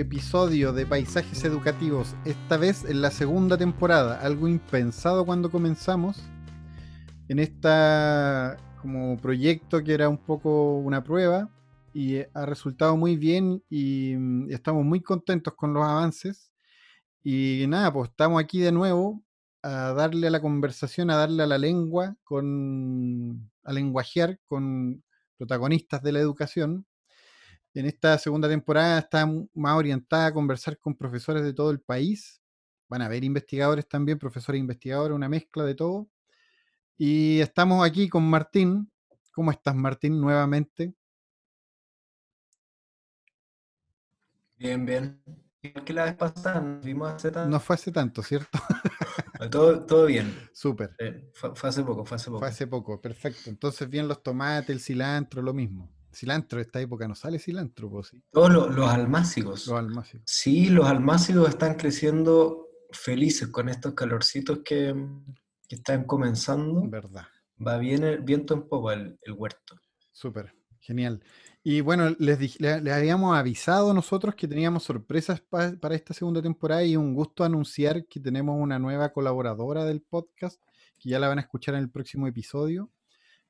episodio de Paisajes Educativos, esta vez en la segunda temporada, algo impensado cuando comenzamos, en esta como proyecto que era un poco una prueba y ha resultado muy bien y, mm, estamos muy contentos con los avances. Y nada, pues estamos aquí de nuevo a darle a la conversación, a darle a la lengua, con, a lenguajear con protagonistas de la educación en esta segunda temporada está más orientada a conversar con profesores de todo el país. Van a haber investigadores también, profesores e investigadores, una mezcla de todo. Y estamos aquí con Martín. ¿Cómo estás, Martín, nuevamente? Bien, bien. Igual que la vez pasada, nos vimos hace tanto. No fue hace tanto, ¿cierto? todo, todo bien. Súper. Eh, fue, fue, hace poco, fue hace poco. Fue hace poco, perfecto. Entonces, bien los tomates, el cilantro, lo mismo. Cilantro, esta época no sale cilantro, pues sí. Todos los, los almácigos. Los almácigos. Sí, los almácigos están creciendo felices con estos calorcitos que, que están comenzando. Verdad. Va bien el viento en popa el, el huerto. Súper, genial. Y bueno, les, les, habíamos avisado nosotros que teníamos sorpresas pa, para esta segunda temporada y un gusto anunciar que tenemos una nueva colaboradora del podcast, que ya la van a escuchar en el próximo episodio.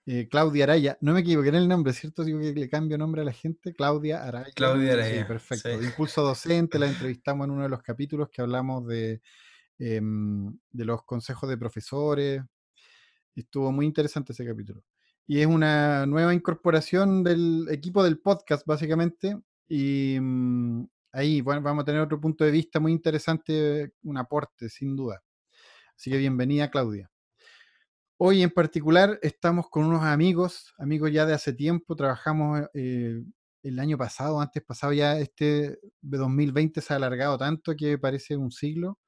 Eh, Claudia Araya, no me equivoqué en el nombre, ¿cierto? Digo que le cambio nombre a la gente. Claudia Araya. Claudia Araya. Sí, perfecto. Sí. De Impulso Docente, la entrevistamos en uno de los capítulos que hablamos de, eh, de los consejos de profesores. Estuvo muy interesante ese capítulo. Y es una nueva incorporación del equipo del podcast, básicamente. Y um, ahí bueno, vamos a tener otro punto de vista muy interesante, un aporte, sin duda. Así que bienvenida, Claudia. Hoy en particular estamos con unos amigos, amigos ya de hace tiempo, trabajamos eh, el año pasado, antes pasado ya este 2020 se ha alargado tanto que parece un siglo,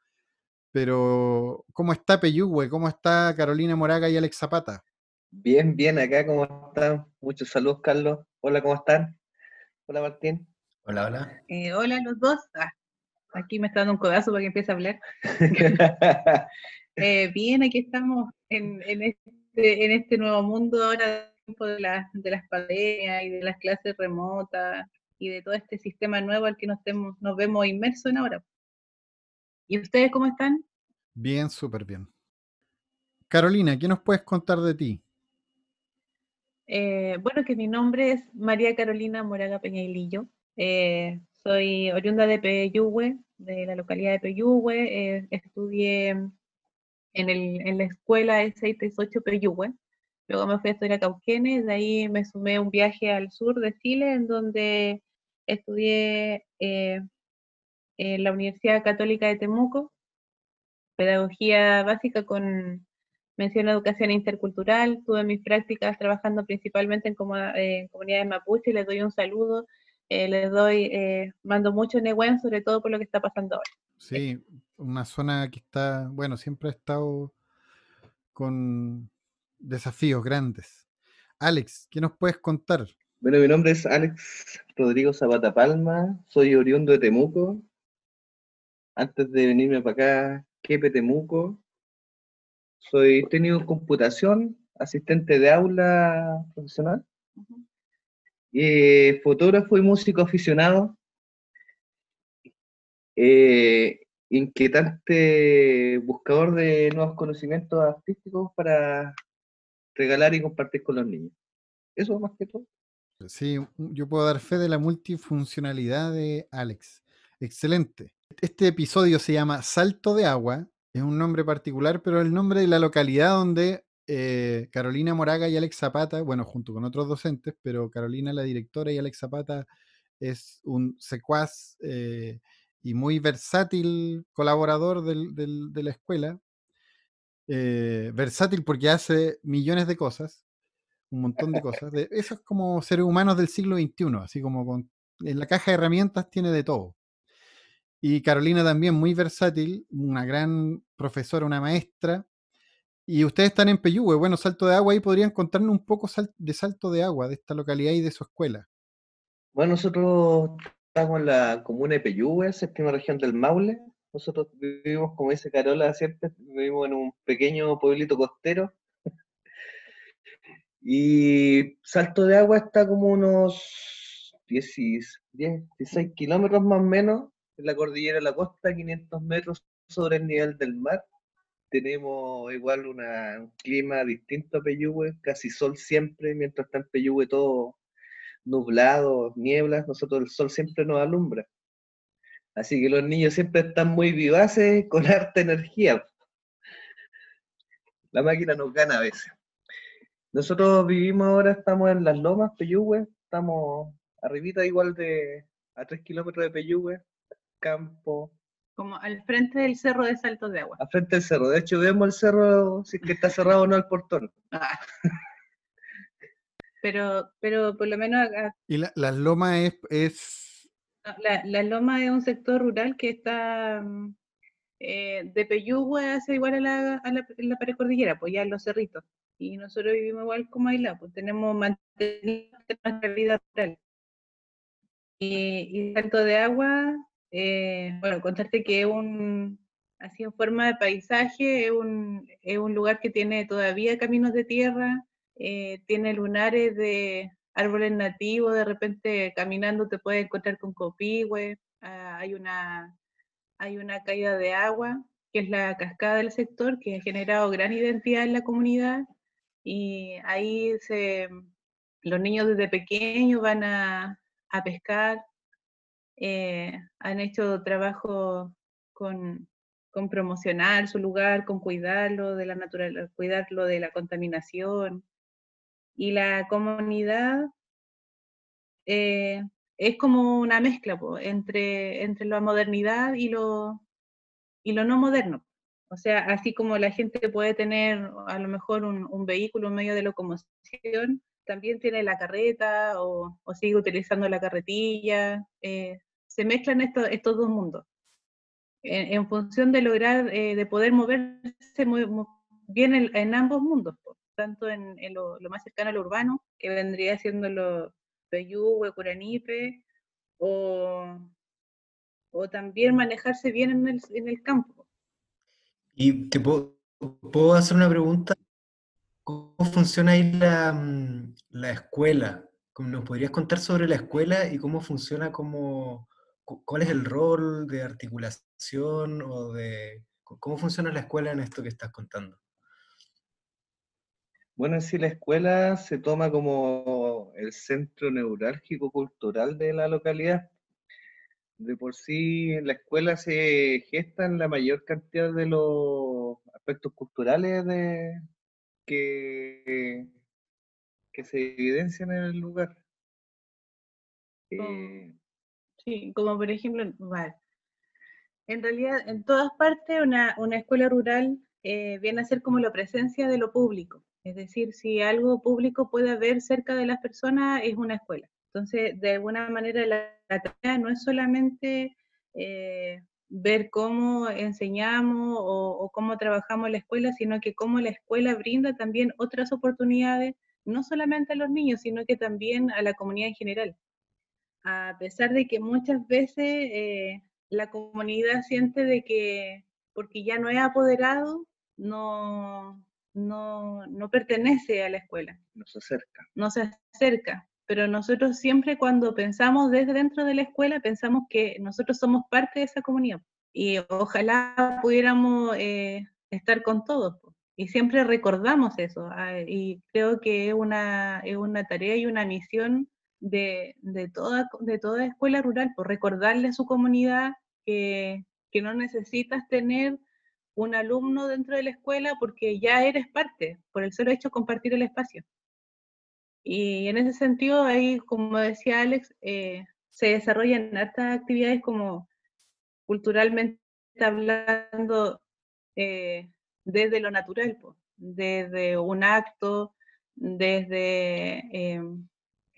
pero ¿cómo está Peyúgue? ¿Cómo está Carolina Moraga y Alex Zapata? Bien, bien, acá, ¿cómo están? Muchos saludos, Carlos. Hola, ¿cómo están? Hola, Martín. Hola, hola. Eh, hola los dos. Ah, aquí me está dando un codazo para que empiece a hablar. Eh, bien, aquí estamos en, en, este, en este nuevo mundo ahora de, la, de las pandemias y de las clases remotas y de todo este sistema nuevo al que nos, temos, nos vemos inmersos en ahora. ¿Y ustedes cómo están? Bien, súper bien. Carolina, ¿qué nos puedes contar de ti? Eh, bueno, que mi nombre es María Carolina Moraga Peñailillo. Eh, soy oriunda de Peyúgue, de la localidad de Peyúgue. Eh, estudié en, el, en la escuela E638 Peyúgue. Luego me fui a estudiar a Cauquenes, de ahí me sumé a un viaje al sur de Chile, en donde estudié eh, en la Universidad Católica de Temuco, pedagogía básica con mención a educación intercultural. Tuve mis prácticas trabajando principalmente en, como, eh, en comunidades mapuche, les doy un saludo, eh, les doy, eh, mando mucho Nehuen, sobre todo por lo que está pasando ahora. Sí, una zona que está, bueno, siempre ha estado con desafíos grandes. Alex, ¿qué nos puedes contar? Bueno, mi nombre es Alex Rodrigo Zapata Palma, soy oriundo de Temuco. Antes de venirme para acá, Quepe Temuco. Soy técnico en computación, asistente de aula profesional, uh -huh. eh, fotógrafo y músico aficionado. Eh, inquietante buscador de nuevos conocimientos artísticos para regalar y compartir con los niños. Eso más que todo. Sí, yo puedo dar fe de la multifuncionalidad de Alex. Excelente. Este episodio se llama Salto de Agua. Es un nombre particular, pero el nombre de la localidad donde eh, Carolina Moraga y Alex Zapata, bueno, junto con otros docentes, pero Carolina la directora y Alex Zapata es un secuaz eh, y muy versátil colaborador de la escuela. Eh, versátil porque hace millones de cosas, un montón de cosas. Eso es como seres humanos del siglo XXI, así como con, en la caja de herramientas tiene de todo. Y Carolina también muy versátil, una gran profesora, una maestra. Y ustedes están en Peyúgue, bueno, Salto de Agua, ahí podrían contarnos un poco de Salto de Agua, de esta localidad y de su escuela. Bueno, nosotros estamos en la comuna de Peyúgue, séptima región del Maule. Nosotros vivimos, como dice Carola siempre, vivimos en un pequeño pueblito costero. y Salto de Agua está como unos 10, 16 kilómetros más o menos en la cordillera de la costa, 500 metros sobre el nivel del mar. Tenemos igual un clima distinto a Peyúgue, casi sol siempre, mientras está en Peyúgue todo nublado, nieblas, nosotros el sol siempre nos alumbra. Así que los niños siempre están muy vivaces, con harta energía. La máquina nos gana a veces. Nosotros vivimos ahora, estamos en las lomas, Peyúgue, estamos arribita igual de a 3 kilómetros de Peyúgue, campo. Como al frente del cerro de Saltos de Agua. Al frente del cerro. De hecho, vemos el cerro, si es que está cerrado o no el portón. Ah. pero, pero por lo menos acá. ¿Y la, las lomas es, es... La, la, loma es un sector rural que está mm, eh, de Peyúgue hacia igual a la, a la, la pared cordillera, pues ya en los cerritos. Y nosotros vivimos igual como aislados, pues tenemos mantenido nuestra vida rural. Y, y salto de agua eh, bueno, contarte que es un, así en forma de paisaje, es un, es un lugar que tiene todavía caminos de tierra, eh, tiene lunares de árboles nativos, de repente caminando te puedes encontrar con copihue, ah, hay, una, hay una caída de agua, que es la cascada del sector, que ha generado gran identidad en la comunidad, y ahí los niños desde pequeños van a, a pescar, eh, han hecho trabajo con, con, promocionar su lugar, con cuidarlo de la naturaleza, cuidarlo de la contaminación. Y la comunidad eh, es como una mezcla entre, entre la modernidad y lo, y lo no moderno. O sea, así como la gente puede tener a lo mejor un, vehículo, un medio de locomoción, también tiene la carreta o, o sigue utilizando la carretilla. Eh, se mezclan estos, estos dos mundos. En, función de lograr, eh, de poder moverse bien en, ambos mundos, tanto en, lo, más cercano al urbano, que vendría siendo lo Peyúgue, Curanipe, o, o también manejarse bien en el, en el campo. ¿Y te puedo, puedo hacer una pregunta? ¿Cómo funciona ahí la, mm, la escuela? ¿Nos podrías contar sobre la escuela y cómo funciona como, ¿Cuál es el rol de articulación o de cómo funciona la escuela en esto que estás contando? Bueno, sí, la escuela se toma como el centro neurálgico cultural de la localidad. De por sí, en la escuela se gestan la mayor cantidad de los aspectos culturales de, que, que se evidencian en el lugar. Eh, Sí, como por ejemplo, en realidad en todas partes una, escuela rural eh, viene a ser como la presencia de lo público. Es decir, si algo público puede haber cerca de las personas, es una escuela. Entonces, de alguna manera, la, tarea no es solamente eh, ver cómo enseñamos o, cómo trabajamos la escuela, sino que cómo la escuela brinda también otras oportunidades, no solamente a los niños, sino que también a la comunidad en general a pesar de que muchas veces eh, la comunidad siente de que porque ya no es apoderado, no, no, no pertenece a la escuela. No se acerca. No se acerca. Pero nosotros siempre cuando pensamos desde dentro de la escuela, pensamos que nosotros somos parte de esa comunidad. Y ojalá pudiéramos eh, estar con todos. Y siempre recordamos eso. Ah, y creo que es una, es una tarea y una misión de, toda, de toda escuela rural, por recordarle a su comunidad que, no necesitas tener un alumno dentro de la escuela porque ya eres parte, por el solo hecho de compartir el espacio. Y en ese sentido, ahí, como decía Alex, eh, se desarrollan hartas actividades como culturalmente hablando eh, desde lo natural, desde un acto, desde em,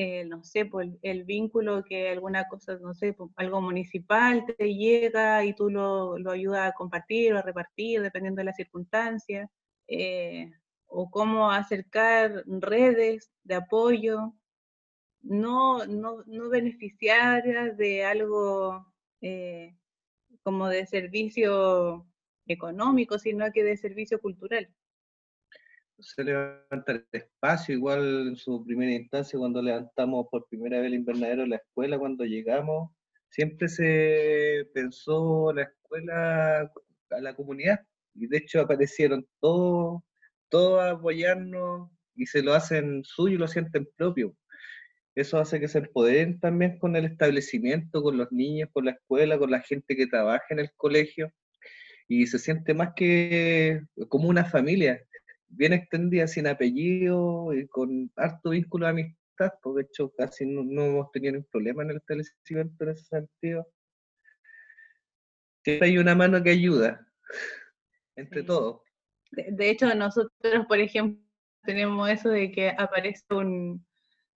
eh, no sé, por el, vínculo que alguna cosa, no sé, algo municipal te llega y tú lo, lo ayudas a compartir o a repartir, dependiendo de las circunstancias, eh, o cómo acercar redes de apoyo, no, no, no beneficiarias de algo eh, como de servicio económico, sino que de servicio cultural se levanta el espacio, igual en su primera instancia, cuando levantamos por primera vez el invernadero de la escuela, cuando llegamos, siempre se pensó la escuela a la comunidad, y de hecho aparecieron todos, todos apoyarnos, y se lo hacen suyo y lo sienten propio. Eso hace que se empoderen también con el establecimiento, con los niños, con la escuela, con la gente que trabaja en el colegio, y se siente más que como una familia bien extendida, sin apellido, y con harto vínculo de amistad, porque de hecho casi no, hemos tenido ningún problema en el establecimiento en ese sentido. Siempre hay una mano que ayuda, entre todos. De, hecho, nosotros, por ejemplo, tenemos eso de que aparece un,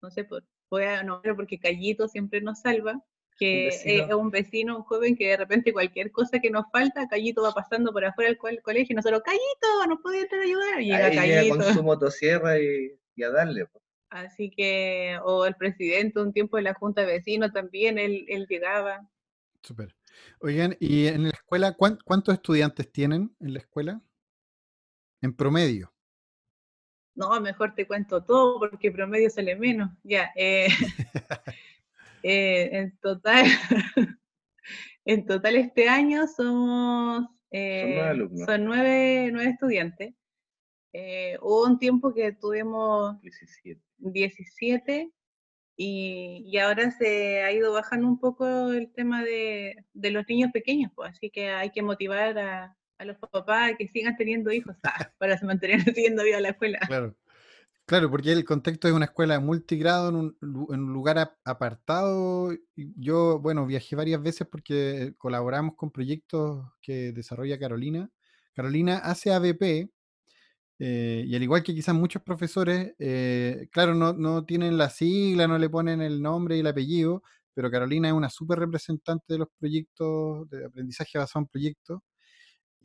no sé, voy a nombrar porque Callito siempre nos salva, que es un vecino, un joven que de repente cualquier cosa que nos falta, Callito va pasando por afuera del colegio y nosotros, Callito, nos puede entrar a ayudar. Y llega Callito. con su motosierra y, a darle. Así que, o el presidente un tiempo de la Junta de Vecinos también, él, él llegaba. Súper. Oigan, ¿y en la escuela cuántos estudiantes tienen en la escuela? En promedio. No, mejor te cuento todo porque promedio sale menos. Ya, eh, Eh, en total, en total este año somos eh, son, nueve, nueve, estudiantes. Eh, hubo un tiempo que tuvimos 17, 17 y, y, ahora se ha ido bajando un poco el tema de, de los niños pequeños, pues, así que hay que motivar a, a los papás a que sigan teniendo hijos ah, para mantener siguiendo viva la escuela. Claro. Claro, porque el contexto es una escuela multigrado en un, lugar apartado. Yo, bueno, viajé varias veces porque colaboramos con proyectos que desarrolla Carolina. Carolina hace ABP, eh, y al igual que quizás muchos profesores, eh, claro, no, no tienen la sigla, no le ponen el nombre y el apellido, pero Carolina es una súper representante de los proyectos de aprendizaje basado en proyectos.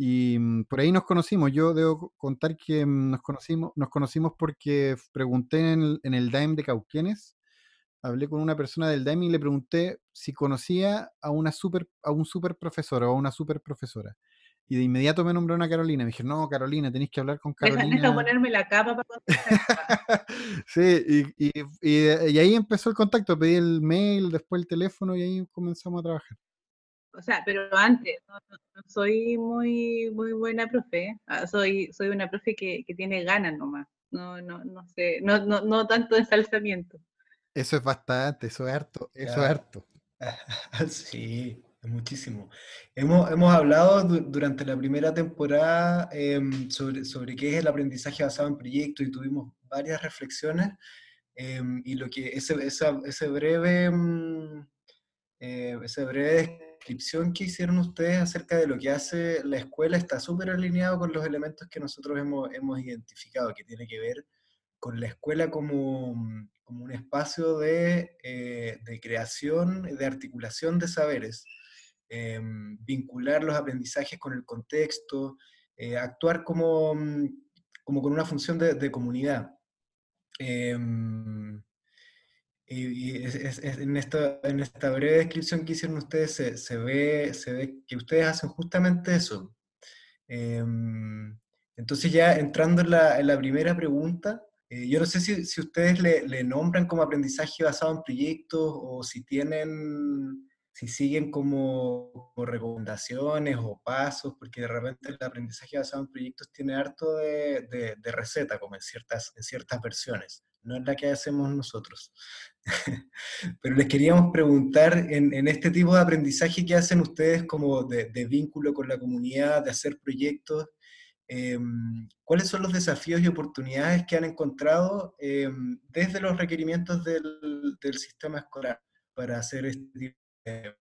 Y mm, por ahí nos conocimos. Yo debo contar que mm, nos conocimos, nos conocimos porque pregunté en el, en DAEM de Cauquenes, hablé con una persona del DAEM y le pregunté si conocía a una super, a un super profesor o a una super profesora. Y de inmediato me nombró una Carolina. Me dije, no, Carolina, tenéis que hablar con Carolina. ponerme la capa para Sí, y, y, ahí empezó el contacto. Pedí el mail, después el teléfono y ahí comenzamos a trabajar o sea, pero antes, no, soy muy, muy buena profe, ah, soy, soy una profe que, que, tiene ganas nomás, no, no, no sé, no, no, no tanto ensalzamiento. Eso es bastante, eso es harto, eso es harto. Sí, muchísimo. Hemos, hemos hablado durante la primera temporada em, sobre, sobre qué es el aprendizaje basado en proyectos y tuvimos varias reflexiones em, y lo que ese, ese breve, mm, eh, ese breve descripción que hicieron ustedes acerca de lo que hace la escuela está súper alineado con los elementos que nosotros hemos, hemos, identificado, que tiene que ver con la escuela como, como un espacio de, eh, de, creación, de articulación de saberes, em, vincular los aprendizajes con el contexto, eh, actuar como, como con una función de, de comunidad. Em, y, en, esta, en esta breve descripción que hicieron ustedes se, se, ve, se ve que ustedes hacen justamente eso. Em, entonces ya entrando en la, en la primera pregunta, eh, yo no sé si, si ustedes le, le, nombran como aprendizaje basado en proyectos o si tienen, si siguen como, recomendaciones o pasos, porque de repente el aprendizaje basado en proyectos tiene harto de, de, de receta, como en ciertas, en ciertas versiones no es la que hacemos nosotros. Pero les queríamos preguntar en, este tipo de aprendizaje que hacen ustedes como de, vínculo con la comunidad, de hacer proyectos, em, ¿cuáles son los desafíos y oportunidades que han encontrado em, desde los requerimientos del, sistema escolar para hacer este tipo de,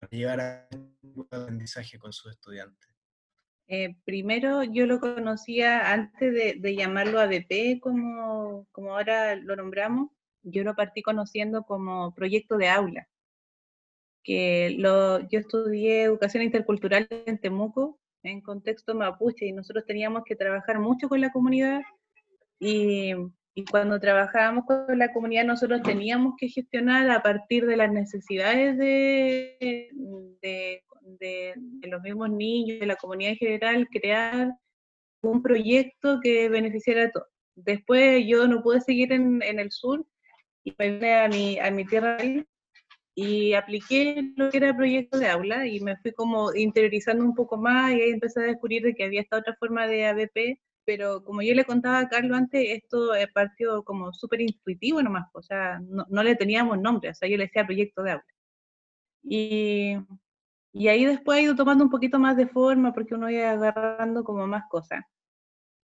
para a este de aprendizaje con sus estudiantes? Eh, primero yo lo conocía antes de, llamarlo ADP como, como ahora lo nombramos. Yo lo partí conociendo como proyecto de aula, que lo, yo estudié educación intercultural en Temuco, en contexto mapuche, y nosotros teníamos que trabajar mucho con la comunidad, y, y cuando trabajábamos con la comunidad nosotros teníamos que gestionar a partir de las necesidades de, de, de, de los mismos niños, de la comunidad en general, crear un proyecto que beneficiara a todos. Después yo no pude seguir en, en el sur y me vine a mi, a mi tierra y apliqué lo que era proyecto de aula y me fui como interiorizando un poco más y ahí empecé a descubrir de que había esta otra forma de ABP, pero como yo le contaba a Carlos antes, esto partió como súper intuitivo nomás, o sea, no, no, le teníamos nombre, o sea, yo le decía proyecto de aula. Y, y ahí después ha ido tomando un poquito más de forma porque uno iba agarrando como más cosas.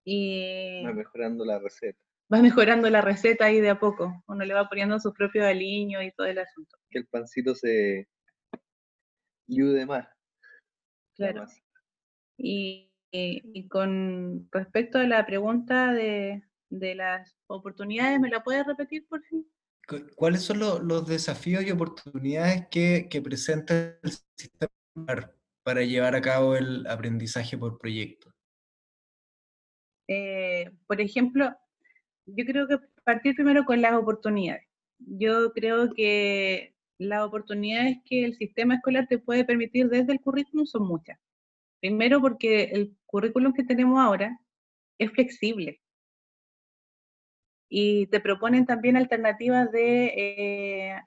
Y mejorando la receta. Va mejorando la receta ahí de a poco. Uno le va poniendo su propio aliño y todo el asunto. Que el pancito se ayude más. la Claro. Y, y- y con respecto a la pregunta de, de las oportunidades, ¿me la puedes repetir por fin? cu- ¿cuáles son lo- los desafíos y oportunidades que, que presenta el sistema para llevar a cabo el aprendizaje por proyecto? Eh, por ejemplo, yo creo que partir primero con las oportunidades. Yo creo que las oportunidades que el sistema escolar te puede permitir desde el currículum son muchas. Primero porque el currículum que tenemos ahora es flexible y te proponen también alternativas de eh,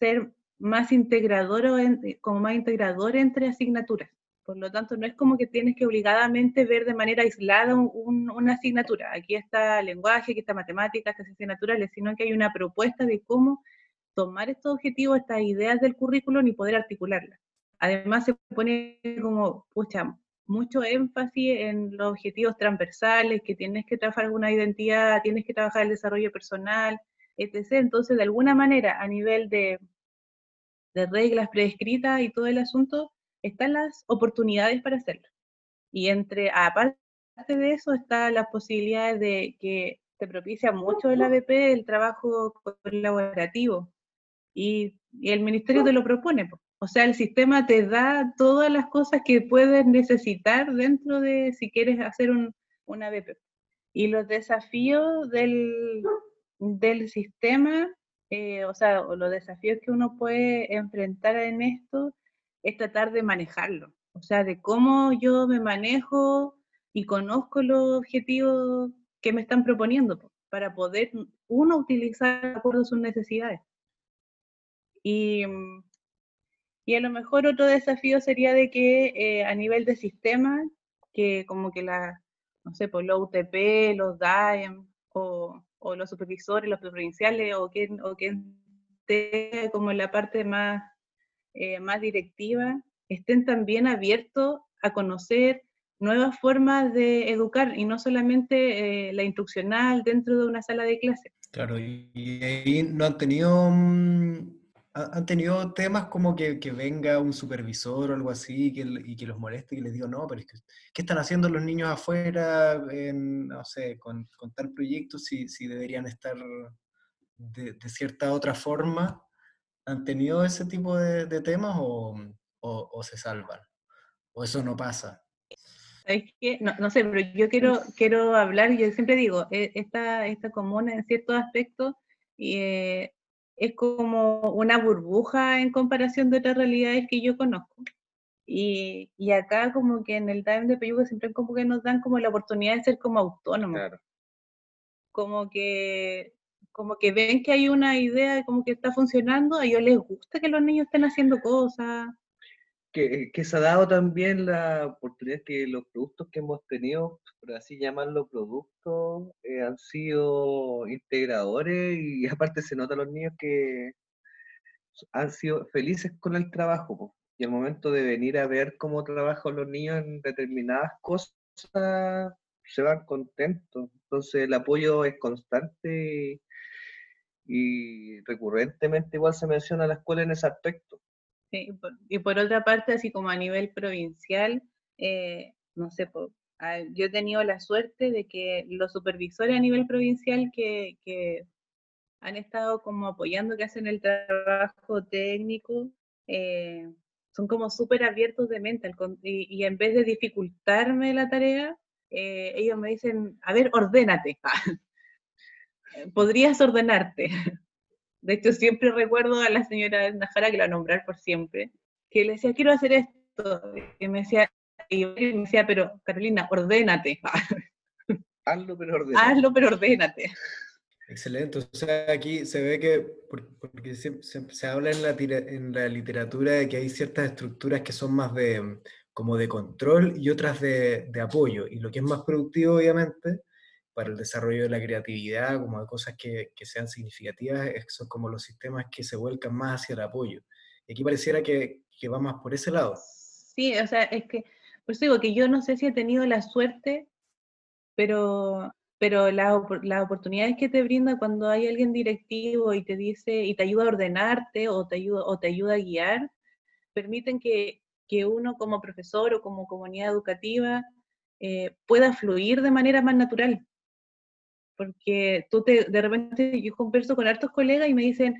ser más integrador o en- como más integrador entre asignaturas. Por lo tanto, no es como que tienes que obligadamente ver de manera aislada un- un- una asignatura. Aquí está lenguaje, aquí está matemática, estas naturales, sino que hay una propuesta de cómo tomar estos objetivos, estas ideas del currículum y poder articularlas. Además, se pone como, pucha, mucho énfasis en los objetivos transversales, que tienes que trabajar alguna identidad, tienes que trabajar el desarrollo personal, etc. Entonces, de alguna manera, a nivel de, de reglas prescritas y todo el asunto, están las oportunidades para hacerlo. Y entre, aparte de eso, están las posibilidades de que te propicia mucho el ABP el trabajo colaborativo. Y, el ministerio te lo propone. po. O sea, el sistema te da todas las cosas que puedes necesitar dentro de si quieres hacer un, un ABP. Y los desafíos del, del sistema, eh, o sea, los desafíos que uno puede enfrentar en esto, es tratar de manejarlo. O sea, de cómo yo me manejo y conozco los objetivos que me están proponiendo po, para poder uno utilizar de acuerdo a sus necesidades. Y, mm, y a lo mejor otro desafío sería de que eh, a nivel de sistema, que como que la, no sé, por los UTP, los DAEM, o, o los supervisores, los provinciales, o quien, o quien esté como en la parte más, eh, más directiva, estén también abiertos a conocer nuevas formas de educar y no solamente eh, la instruccional dentro de una sala de clase. Claro, y, y ahí no han tenido, mm, ha- han tenido temas como que, que venga un supervisor o algo así que, l- y que los moleste y les digo, no, pero es que, ¿qué están haciendo los niños afuera, no sé, con, con tal proyecto si, si deberían estar de cierta otra forma? ¿Han tenido ese tipo de, de temas o, o- o se salvan? ¿O eso no pasa? ¿Sabes qué? No, no sé, pero yo quiero, quiero hablar, yo siempre digo, eh, esta, esta comuna en ciertos aspectos eh, es como una burbuja en comparación de otras realidades que yo conozco. Y, y acá como que en el Time de Peyuga siempre como que nos dan como la oportunidad de ser como autónomos, Claro. como que, como que ven que hay una idea como que está funcionando, a ellos les gusta que los niños estén haciendo cosas. Que, que se ha dado también la oportunidad que los productos que hemos tenido, por así llamarlo, productos, eh, han sido integradores y aparte se nota a los niños que han sido felices con el trabajo. Y al momento de venir a ver cómo trabajan los niños en determinadas cosas, se van contentos. Entonces el apoyo es constante y, recurrentemente igual se menciona la escuela en ese aspecto. Y por, otra parte, así como a nivel provincial, eh, no sé, ah, yo he tenido la suerte de que los supervisores a nivel provincial que, que han estado como apoyando que hacen el trabajo técnico, eh, son como súper abiertos de mente y, y, en vez de dificultarme la tarea, eh, ellos me dicen, a ver, ordénate, podrías ordenarte. De hecho, siempre recuerdo a la señora Najara, que la nombrar por siempre, que le decía, quiero hacer esto, y me decía, y me decía, pero Carolina, ordénate. Hazlo, pero ordénate. Hazlo, pero ordénate. Excelente. O sea, aquí se ve que, porque se, se, habla en la, en la, literatura de que hay ciertas estructuras que son más de, como de control y otras de, de, apoyo. Y lo que es más productivo, obviamente, para el desarrollo de la creatividad, como de cosas que, sean significativas, son como los sistemas que se vuelcan más hacia el apoyo. Y aquí pareciera que, que va más por ese lado. Sí, o sea, es que, por eso digo que yo no sé si he tenido la suerte, pero pero las oportunidades que te brinda cuando hay alguien directivo y te dice y te ayuda a ordenarte o te ayuda, o te ayuda a guiar, permiten que, que uno como profesor o como comunidad educativa eh, pueda fluir de manera más natural. Porque tú te, de repente yo converso con hartos colegas y me dicen,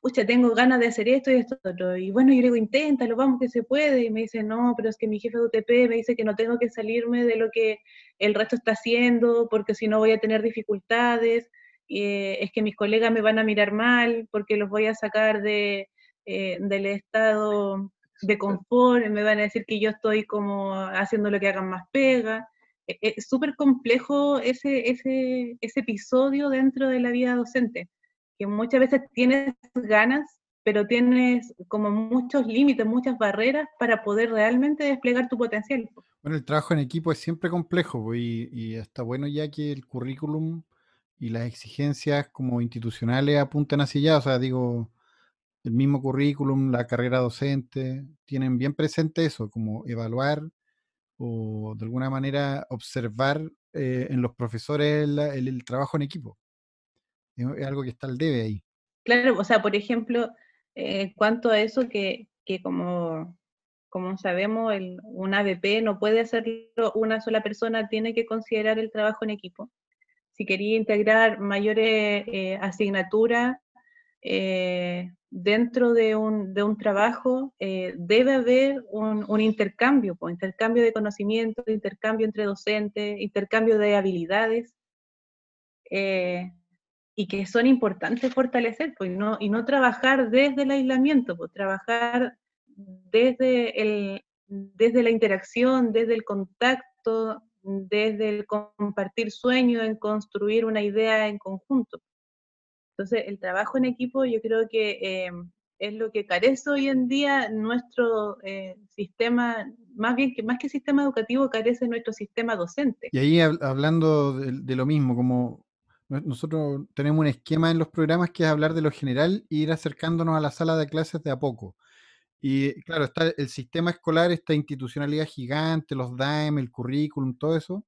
pucha, tengo ganas de hacer esto y esto otro. Y bueno, yo le digo, inténtalo, vamos que se puede. Y me dice, no, pero es que mi jefe de UTP me dice que no tengo que salirme de lo que el resto está haciendo, porque si no voy a tener dificultades. Eh, es que mis colegas me van a mirar mal, porque los voy a sacar de, eh, del estado de confort, me van a decir que yo estoy como haciendo lo que hagan más pega. E, e, es súper complejo ese, ese, ese episodio dentro de la vida docente que muchas veces tienes ganas, pero tienes como muchos límites, muchas barreras para poder realmente desplegar tu potencial. Bueno, el trabajo en equipo es siempre complejo y, y está bueno ya que el currículum y las exigencias como institucionales apuntan hacia allá, o sea, digo, el mismo currículum, la carrera docente, tienen bien presente eso, como evaluar o de alguna manera observar eh, en los profesores el, trabajo en equipo es algo que está al debe ahí. Claro, o sea, por ejemplo, eh, cuanto a eso que, que como, como sabemos, el, un ABP no puede hacerlo una sola persona, tiene que considerar el trabajo en equipo. Si quería integrar mayores eh, asignaturas eh, dentro de un, de un trabajo, eh, debe haber un, un intercambio, pues, intercambio de conocimiento, intercambio entre docentes, intercambio de habilidades. Eh, y que son importantes fortalecer, pues, no, y no trabajar desde el aislamiento, pues trabajar desde, el, desde la interacción, desde el contacto, desde el compartir sueños, en construir una idea en conjunto. Entonces, el trabajo en equipo yo creo que eh, es lo que carece hoy en día nuestro eh, sistema, más bien que más que sistema educativo, carece nuestro sistema docente. Y ahí hablando de lo mismo, como nosotros tenemos un esquema en los programas que es hablar de lo general e ir acercándonos a la sala de clases de a poco. Y claro, está el sistema escolar, esta institucionalidad gigante, los DAEM, el currículum, todo eso.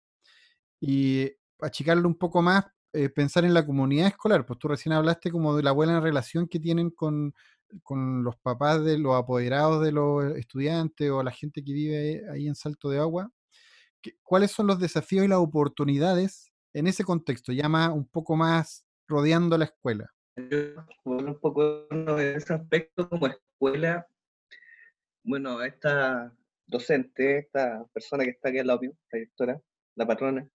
Y achicarlo un poco más, eh, pensar en la comunidad escolar. Pues tú recién hablaste como de la buena relación que tienen con, con los papás de los apoderados de los estudiantes o la gente que vive ahí en Salto de Agua. ¿Cuáles son los desafíos y las oportunidades en ese contexto, ya un poco más rodeando la escuela. Bueno, un poco en ese aspecto como escuela, bueno, esta docente, esta persona que está aquí al lado la directora, la patrona,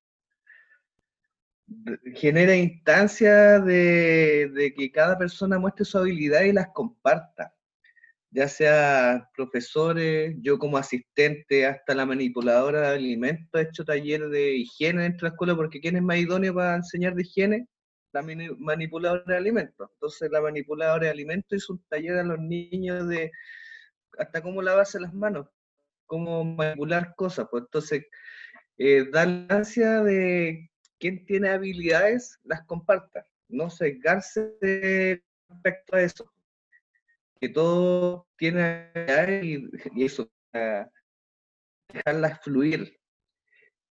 genera instancias de, que cada persona muestre su habilidad y las comparta ya sea profesores, yo como asistente, hasta la manipuladora de alimentos, he hecho taller de higiene dentro de la escuela, porque ¿quién es más idóneo para enseñar de higiene? La manipuladora de alimentos. Entonces la manipuladora de alimentos hizo un taller a los niños de hasta cómo lavarse las manos, cómo manipular cosas. Pues entonces, eh, dar la ansia de quien tiene habilidades, las comparta, no cegarse respecto a eso que todo tiene y, y eso, dejarlas fluir.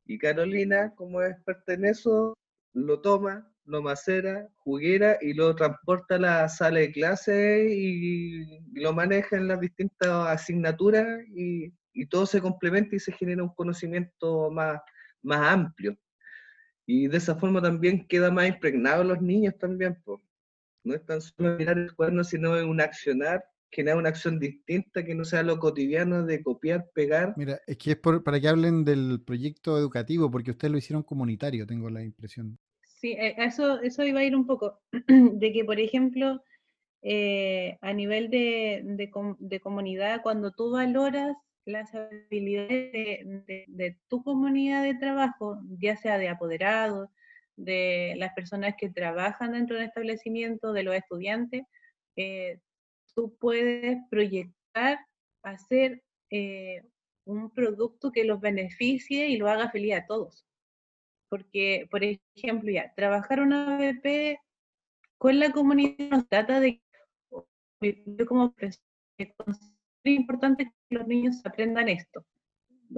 Y Carolina, como es experta en eso, lo toma, lo macera, juguera y lo transporta a la sala de clase y, lo maneja en las distintas asignaturas y, y, todo se complementa y se genera un conocimiento más, más amplio. Y de esa forma también queda más impregnado los niños también. No es tan solo mirar el cuaderno, sino un accionar, generar una acción distinta que no sea lo cotidiano de copiar, pegar. Mira, es que es por- para que hablen del proyecto educativo, porque ustedes lo hicieron comunitario, tengo la impresión. Sí, a eso, eso iba a ir un poco, de que, por ejemplo, eh, a nivel de, de comunidad, cuando tú valoras las habilidades de, tu comunidad de trabajo, ya sea de apoderados, de las personas que trabajan dentro del establecimiento, de los estudiantes, eh, tú puedes proyectar, hacer eh, un producto que los beneficie y lo haga feliz a todos. Porque, por ejemplo, ya, trabajar una ABP con la comunidad nos trata de, yo como considero importante que los niños aprendan esto.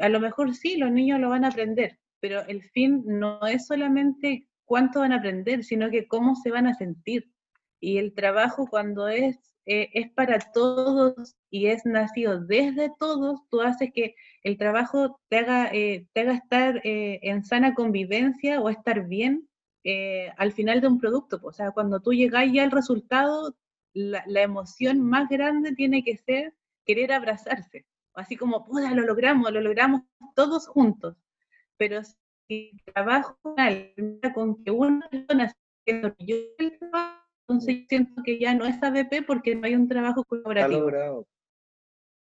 A lo mejor sí, los niños lo van a aprender, pero el fin no es solamente cuánto van a aprender, sino que cómo se van a sentir. Y el trabajo cuando es, eh, es para todos y es nacido desde todos, tú haces que el trabajo te haga, eh, te haga estar eh, en sana convivencia o estar bien eh, al final de un producto. O sea, cuando tú llegas ya al resultado, la, la emoción más grande tiene que ser querer abrazarse. Así como, puta, lo logramos, lo logramos todos juntos. Pero si trabajo con que una persona yo el trabajo, entonces siento que ya no es ABP porque no hay un trabajo colaborativo,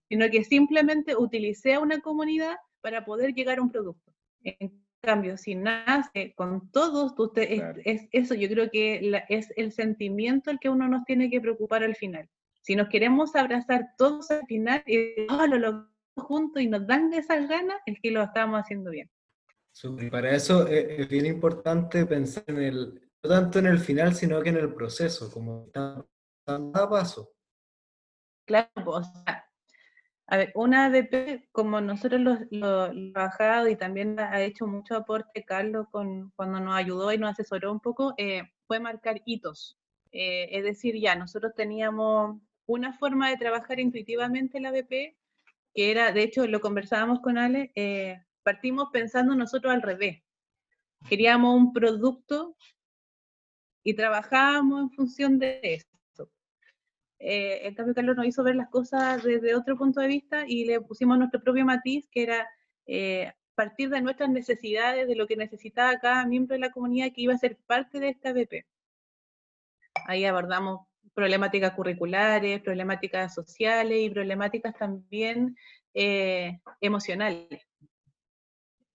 sino que simplemente utilicé a una comunidad para poder llegar a un producto. En cambio, si nace con todos, tú te- es- Claro. es, eso yo creo que la- es el sentimiento el que uno nos tiene que preocupar al final. Si nos queremos abrazar todos al final y oh, lo logramos juntos y nos dan esas ganas, es que lo estamos haciendo bien. Y para eso es, es bien importante pensar en el, no tanto en el final, sino que en el proceso, como está paso a paso. Claro, o sea, a ver, una ADP, como nosotros lo, lo, lo bajado y también ha hecho mucho aporte Carlos con, cuando nos ayudó y nos asesoró un poco, eh, fue marcar hitos. Eh, es decir, ya nosotros teníamos una forma de trabajar intuitivamente la ABP, que era, de hecho, lo conversábamos con Ale, eh, partimos pensando nosotros al revés. Queríamos un producto y trabajábamos en función de eso. Eh, en cambio, Carlos nos hizo ver las cosas desde otro punto de vista y le pusimos nuestro propio matiz, que era eh, partir de nuestras necesidades, de lo que necesitaba cada miembro de la comunidad que iba a ser parte de esta BP. Ahí abordamos problemáticas curriculares, problemáticas sociales y problemáticas también eh, emocionales.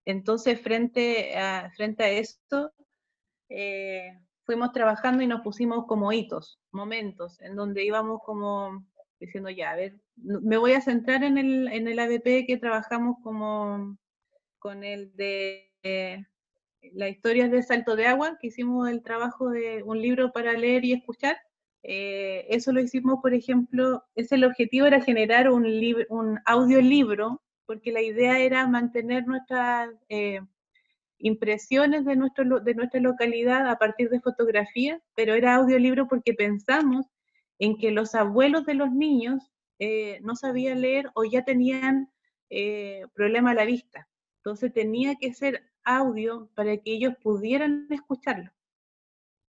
Entonces, frente a, frente a esto, eh, fuimos trabajando y nos pusimos como hitos, momentos, en donde íbamos como diciendo, ya, a ver, me voy a centrar en el, en el ABP que trabajamos como con el de eh, la historia de Salto de Agua, que hicimos el trabajo de un libro para leer y escuchar. Eh, eso lo hicimos, por ejemplo, ese el objetivo era generar un, un audiolibro, porque la idea era mantener nuestras eh, impresiones de, de nuestra localidad a partir de fotografías, pero era audiolibro porque pensamos en que los abuelos de los niños eh, no sabían leer o ya tenían problema a la vista. Entonces tenía que ser audio para que ellos pudieran escucharlo.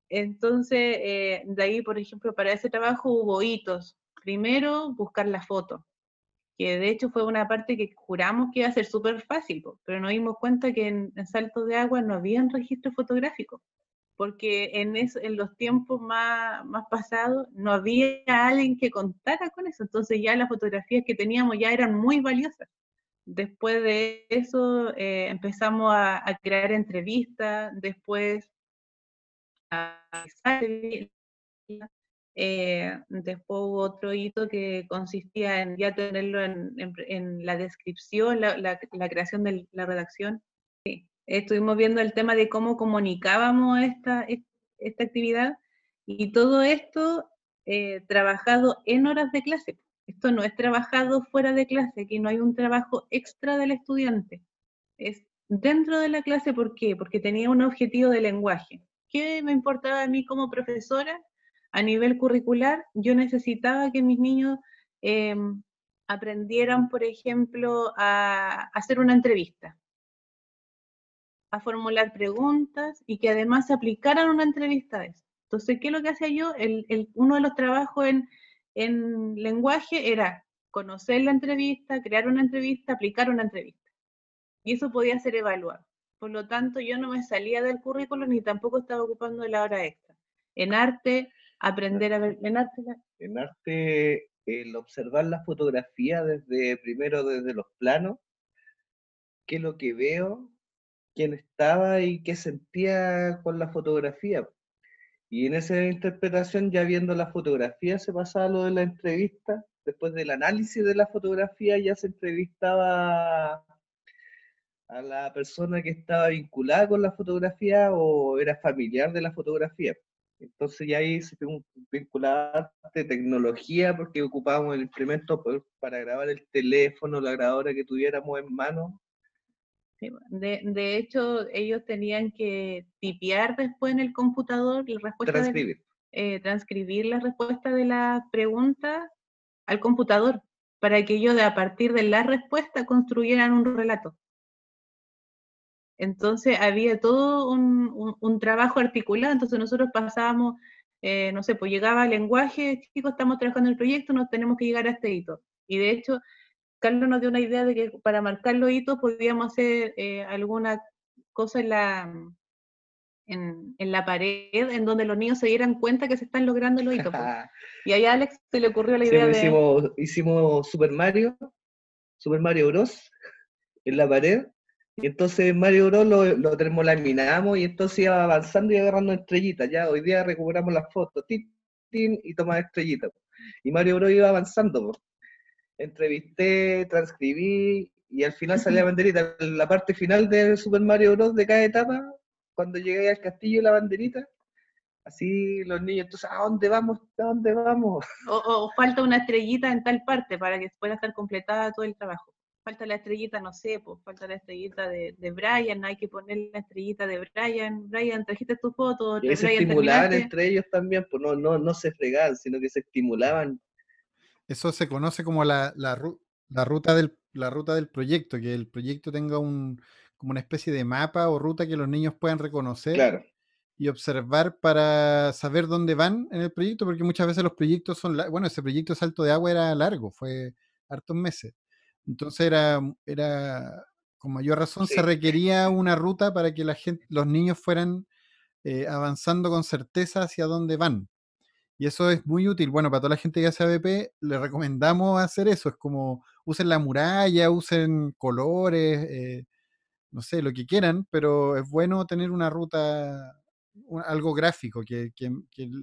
Entonces, eh, de ahí, por ejemplo, para ese trabajo hubo hitos. Primero, buscar la foto, que de hecho fue una parte que juramos que iba a ser súper fácil, pero nos dimos cuenta que en, en Salto de Agua no había un registro fotográfico, porque en, los tiempos más, más pasados no había alguien que contara con eso, entonces ya las fotografías que teníamos ya eran muy valiosas. Después de eso eh, empezamos a, a, crear entrevistas, después eh, después hubo otro hito que consistía en ya tenerlo en, la descripción, la, creación de la redacción. Estuvimos viendo el tema de cómo comunicábamos esta, esta actividad y todo esto eh, trabajado en horas de clase. Esto no es trabajado fuera de clase, aquí no hay un trabajo extra del estudiante. Es dentro de la clase, ¿por qué? Porque tenía un objetivo de lenguaje. ¿Qué me importaba a mí como profesora? A nivel curricular, yo necesitaba que mis niños eh, aprendieran, por ejemplo, a hacer una entrevista, a formular preguntas y que además se aplicaran una entrevista a eso. Entonces, ¿qué es lo que hacía yo? Uno de los trabajos en, en lenguaje era conocer la entrevista, crear una entrevista, aplicar una entrevista. Y eso podía ser evaluado. Por lo tanto, yo no me salía del currículo ni tampoco estaba ocupando la hora extra. En arte, aprender a ver, en arte... En arte, el observar la fotografía desde, primero desde los planos, qué es lo que veo, quién estaba y qué sentía con la fotografía. Y en esa interpretación, ya viendo la fotografía, se pasaba lo de la entrevista. Después del análisis de la fotografía, ya se entrevistaba a la persona que estaba vinculada con la fotografía o era familiar de la fotografía. Entonces ya ahí se vinculaba de tecnología porque ocupábamos el instrumento para grabar el teléfono, la grabadora que tuviéramos en mano. De, de hecho, ellos tenían que tipear después en el computador la respuesta. Transcribir. eh, transcribir la respuesta de la pregunta al computador para que ellos a partir de la respuesta construyeran un relato. Entonces había todo un, trabajo articulado, entonces nosotros pasábamos, eh, no sé, pues llegaba el lenguaje, chicos, estamos trabajando en el proyecto, nos tenemos que llegar a este hito. Y de hecho, Carlos nos dio una idea de que para marcar los hitos podíamos hacer eh, alguna cosa en la, en, la pared en donde los niños se dieran cuenta que se están logrando los hitos. Pues. y ahí a Alex se le ocurrió la idea pues, de... Hicimos, Super Mario, Super Mario Bros. en la pared y entonces Mario Bros lo, lo termolaminamos y entonces iba avanzando y agarrando estrellitas. Ya hoy día recuperamos las fotos, tin, y tomaba estrellitas. Y Mario Bros iba avanzando. Entrevisté, transcribí y al final salía la banderita. La parte final de Super Mario Bros. de cada etapa, cuando llegué al castillo la banderita, así los niños, entonces, ¿a dónde vamos? ¿A dónde vamos? o falta una estrellita en tal parte para que pueda estar completada todo el trabajo falta la estrellita, no sé, pues falta la estrellita de, de Brian, hay que poner la estrellita de Brian. Brian, trajiste tu foto. Y se estimulaban entre ellos también, pues no, no, no se fregaban, sino que se estimulaban. Eso se conoce como la, la, la, ruta del, la ruta del proyecto, que el proyecto tenga un, como una especie de mapa o ruta que los niños puedan reconocer. y observar para saber dónde van en el proyecto, porque muchas veces los proyectos son, bueno, ese proyecto Salto de Agua era largo, fue hartos meses. Entonces era, era con mayor razón se requería una ruta para que la gente, los niños fueran eh, avanzando con certeza hacia dónde van. Y eso es muy útil. Bueno, para toda la gente que hace ABP, le recomendamos hacer eso. Es como usen la muralla, usen colores, eh, no sé, lo que quieran, pero es bueno tener una ruta, algo gráfico que, que,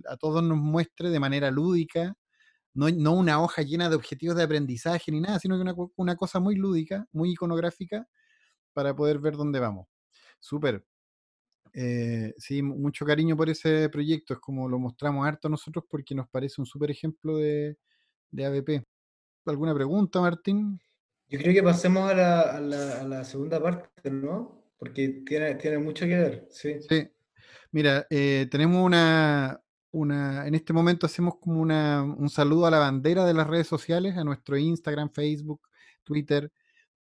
a todos nos muestre de manera lúdica no, una hoja llena de objetivos de aprendizaje ni nada, sino que una, cosa muy lúdica, muy iconográfica, para poder ver dónde vamos. Súper. Eh, sí, mucho cariño por ese proyecto, es como lo mostramos harto nosotros porque nos parece un súper ejemplo de, de ABP. ¿Alguna pregunta, Martín? Yo creo que pasemos a la, segunda parte, ¿no? Porque tiene, tiene mucho que ver, sí. Sí. Mira, eh, tenemos una, en este momento hacemos como un saludo a la bandera de las redes sociales, a nuestro Instagram, Facebook, Twitter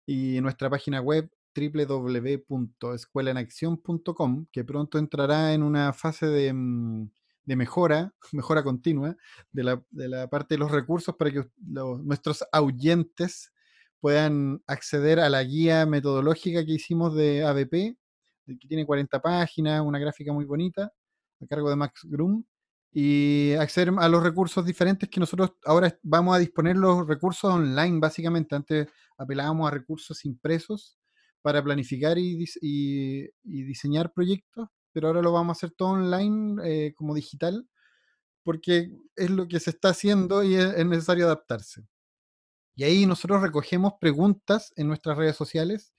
y nuestra página web www.escuelaenacción.com, que pronto entrará en una fase de, mm, mejora, mejora continua de la, parte de los recursos para que nuestros oyentes puedan acceder a la guía metodológica que hicimos de ABP, que tiene 40 páginas, una gráfica muy bonita, a cargo de Max Grum y acceder a los recursos diferentes que nosotros ahora vamos a disponer los recursos online, básicamente. Antes apelábamos a recursos impresos para planificar y, diseñar proyectos, pero ahora lo vamos a hacer todo online, eh, como digital, porque es lo que se está haciendo y es necesario adaptarse. Y ahí nosotros recogemos preguntas en nuestras redes sociales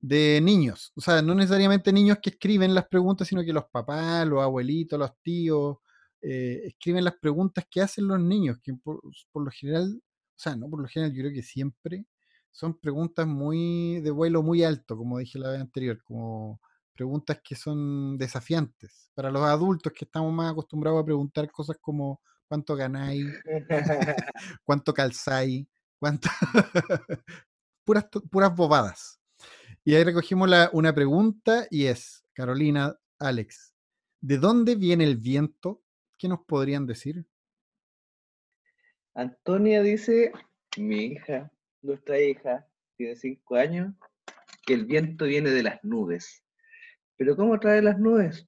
de niños. O sea, no necesariamente niños que escriben las preguntas, sino que los papás, los abuelitos, los tíos, eh, escriben las preguntas que hacen los niños, que por, lo general, o sea, no por lo general, yo creo que siempre son preguntas muy de vuelo muy alto, como dije la vez anterior, como preguntas que son desafiantes. Para los adultos que estamos más acostumbrados a preguntar cosas como cuánto ganáis, cuánto calzáis, cuánto... puras, puras bobadas. Y ahí recogimos la, una pregunta y es, Carolina, Alex, ¿de dónde viene el viento? ¿Qué nos podrían decir? Antonia dice, mi hija, nuestra hija, tiene cinco años, que el viento viene de las nubes. ¿Pero cómo trae las nubes?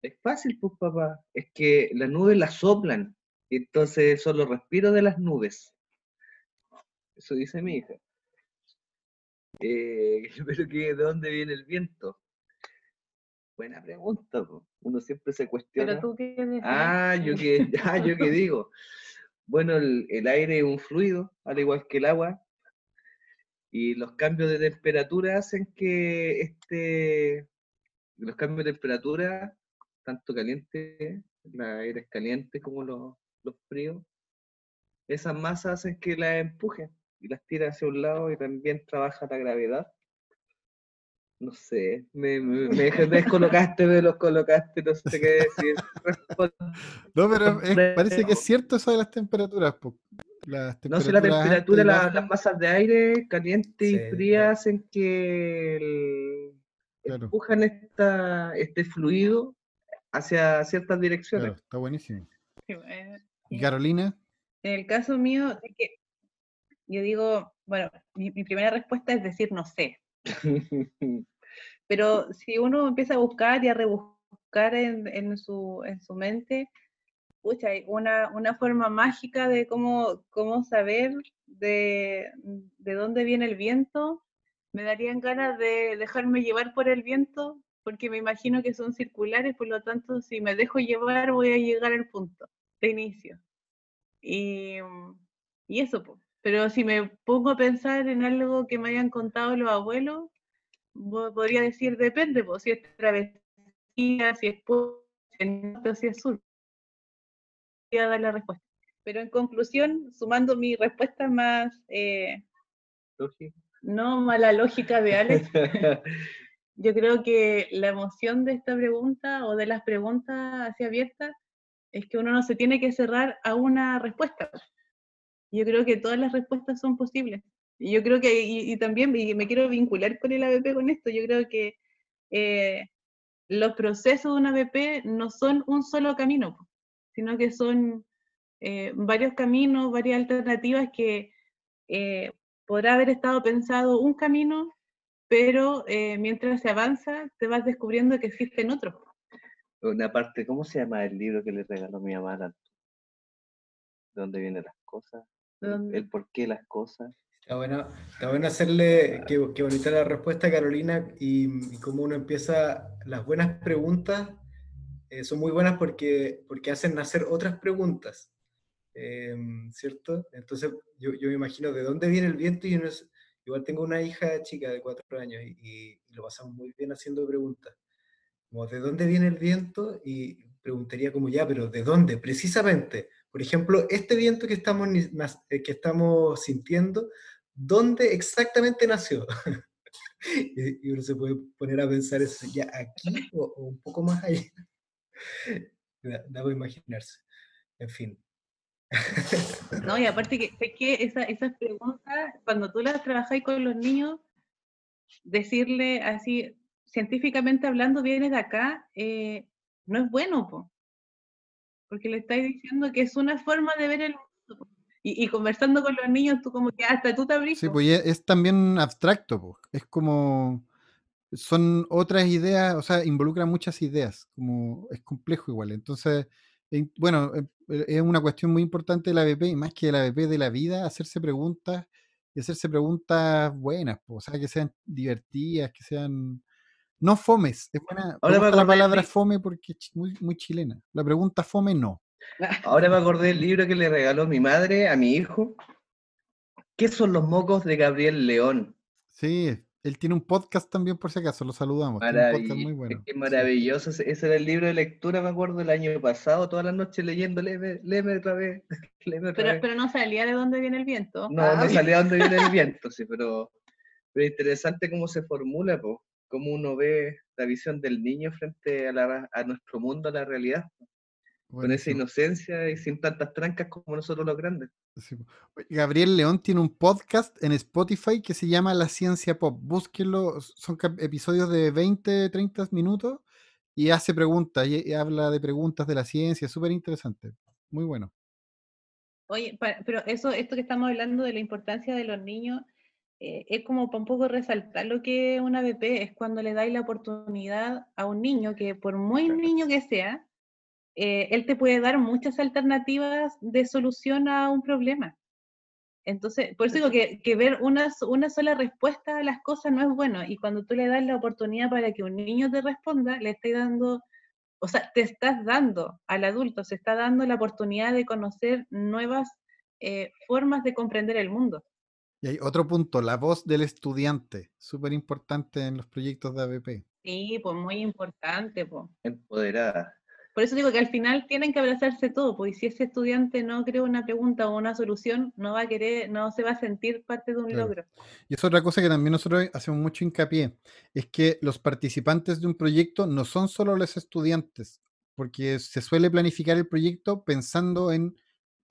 Es fácil, pues papá, es que las nubes las soplan, y entonces son los respiros de las nubes. Eso dice mi hija. Eh, pero que, ¿de dónde viene el viento? Buena pregunta, po. uno siempre se cuestiona. Pero tú? Ah, yo que, ah, yo que digo. Bueno, el, el aire es un fluido, al igual que el agua, y los cambios de temperatura hacen que este, los cambios de temperatura, tanto caliente, el aire es caliente como los, los fríos, esas masas hacen que las empuje y las tira hacia un lado y también trabaja la gravedad. No sé, me, me, me descolocaste, me los colocaste, no sé qué decir. No, pero es- parece que es cierto eso de las temperaturas. po. Las No sé, la temperatura, la- las masas de aire caliente y fría claro. hacen que el- Claro. empujan esta, este fluido hacia ciertas direcciones. Claro, está buenísimo. Sí, eh, ¿Y Carolina? En el caso mío, es que yo digo, bueno, mi, mi primera respuesta es decir no sé. Pero si uno empieza a buscar y a rebuscar en, en su, en su mente, pucha, una, una forma mágica de cómo, cómo saber de, de dónde viene el viento. Me darían ganas de dejarme llevar por el viento, porque me imagino que son circulares, por lo tanto, si me dejo llevar, voy a llegar al punto de inicio. Y, y eso, pues. Pero si me pongo a pensar en algo que me hayan contado los abuelos, podría decir depende, pues, si es travesía, si es puerto, si es norte si es sur. Voy a dar la respuesta. Pero en conclusión, sumando mi respuesta más, eh, no mala lógica de Alex, yo creo que la emoción de esta pregunta o de las preguntas así abiertas es que uno no se tiene que cerrar a una respuesta. Yo creo que todas las respuestas son posibles. Y yo creo que, y, y también y me quiero vincular con el ABP con esto, yo creo que eh, los procesos de un ABP no son un solo camino, sino que son eh, varios caminos, varias alternativas que eh, podrá haber estado pensado un camino, pero mientras se avanza te vas descubriendo que existen otros. Una parte, ¿cómo se llama el libro que le regaló mi mamá? ¿De dónde vienen las cosas? El por qué las cosas. Está bueno, está bueno hacerle, qué, qué bonita la respuesta, Carolina, y, y cómo uno empieza, las buenas preguntas eh, son muy buenas porque, porque hacen nacer otras preguntas, eh, ¿cierto? Entonces yo, yo me imagino de dónde viene el viento y uno es- igual tengo una hija chica de cuatro años y, y- lo pasamos muy bien haciendo preguntas, como de dónde viene el viento y preguntaría como ya, pero ¿de dónde? Precisamente, por ejemplo, este viento que estamos, eh, que estamos sintiendo, ¿dónde exactamente nació? y, uno se puede poner a pensar eso ya aquí o, un poco más allá. Da, imaginarse. En fin. No, y aparte que sé que esa- esas preguntas, cuando tú las trabajáis con los niños, decirle así, científicamente hablando, viene de acá, eh, no es bueno, po. Porque le estáis diciendo que es una forma de ver el mundo. Y, y conversando con los niños, tú como que hasta tú te abrís. Sí, pues es, es también abstracto, po. es como, son otras ideas, o sea, involucran muchas ideas, como es complejo igual. Entonces, en- bueno, eh, eh, es una cuestión muy importante de la ABP, y más que de la ABP de la vida, hacerse preguntas y hacerse preguntas buenas, po, o sea, que sean divertidas, que sean... No fomes, es buena. Ahora me la palabra fome porque es muy, muy chilena. La pregunta fome no. Ahora me acordé del libro que le regaló mi madre a mi hijo. ¿Qué son los mocos de Gabriel León? Sí, él tiene un podcast también por si acaso, lo saludamos. Tiene un podcast muy bueno. qué maravilloso. Ese ese era el libro de lectura, me acuerdo, el año pasado, todas las noches leyendo, léeme, léeme otra vez, léeme otra Pero, vez. pero no salía de dónde viene el viento. No, Ah, no salía dónde viene el viento, sí, pero, pero interesante cómo se formula, po, cómo uno ve la visión del niño frente a, la, a nuestro mundo, a la realidad, con esa inocencia y sin tantas trancas como nosotros los grandes. Sí, Gabriel León tiene un podcast en Spotify que se llama La Ciencia Pop. Búsquenlo, son episodios de 20, 30 minutos y hace preguntas, y, y habla de preguntas de la ciencia, súper interesante, muy bueno. Oye, pero eso, esto que estamos hablando de la importancia de los niños, eh, es como para un poco resaltar lo que es una BP, es cuando le dais la oportunidad a un niño que por muy Claro. niño que sea, eh, él te puede dar muchas alternativas de solución a un problema. Entonces, por eso digo que, que ver una, una sola respuesta a las cosas no es bueno. Y cuando tú le das la oportunidad para que un niño te responda, le estás dando, o sea, te estás dando al adulto, se está dando la oportunidad de conocer nuevas eh, formas de comprender el mundo. Y hay otro punto, la voz del estudiante, súper importante en los proyectos de ABP. Sí, pues muy importante, pues. Empoderada. Por eso digo que al final tienen que abrazarse todo, pues y si ese estudiante no crea una pregunta o una solución, no va a querer, no se va a sentir parte de un Claro. logro. Y es otra cosa que también nosotros hacemos mucho hincapié, es que los participantes de un proyecto no son solo los estudiantes, porque se suele planificar el proyecto pensando en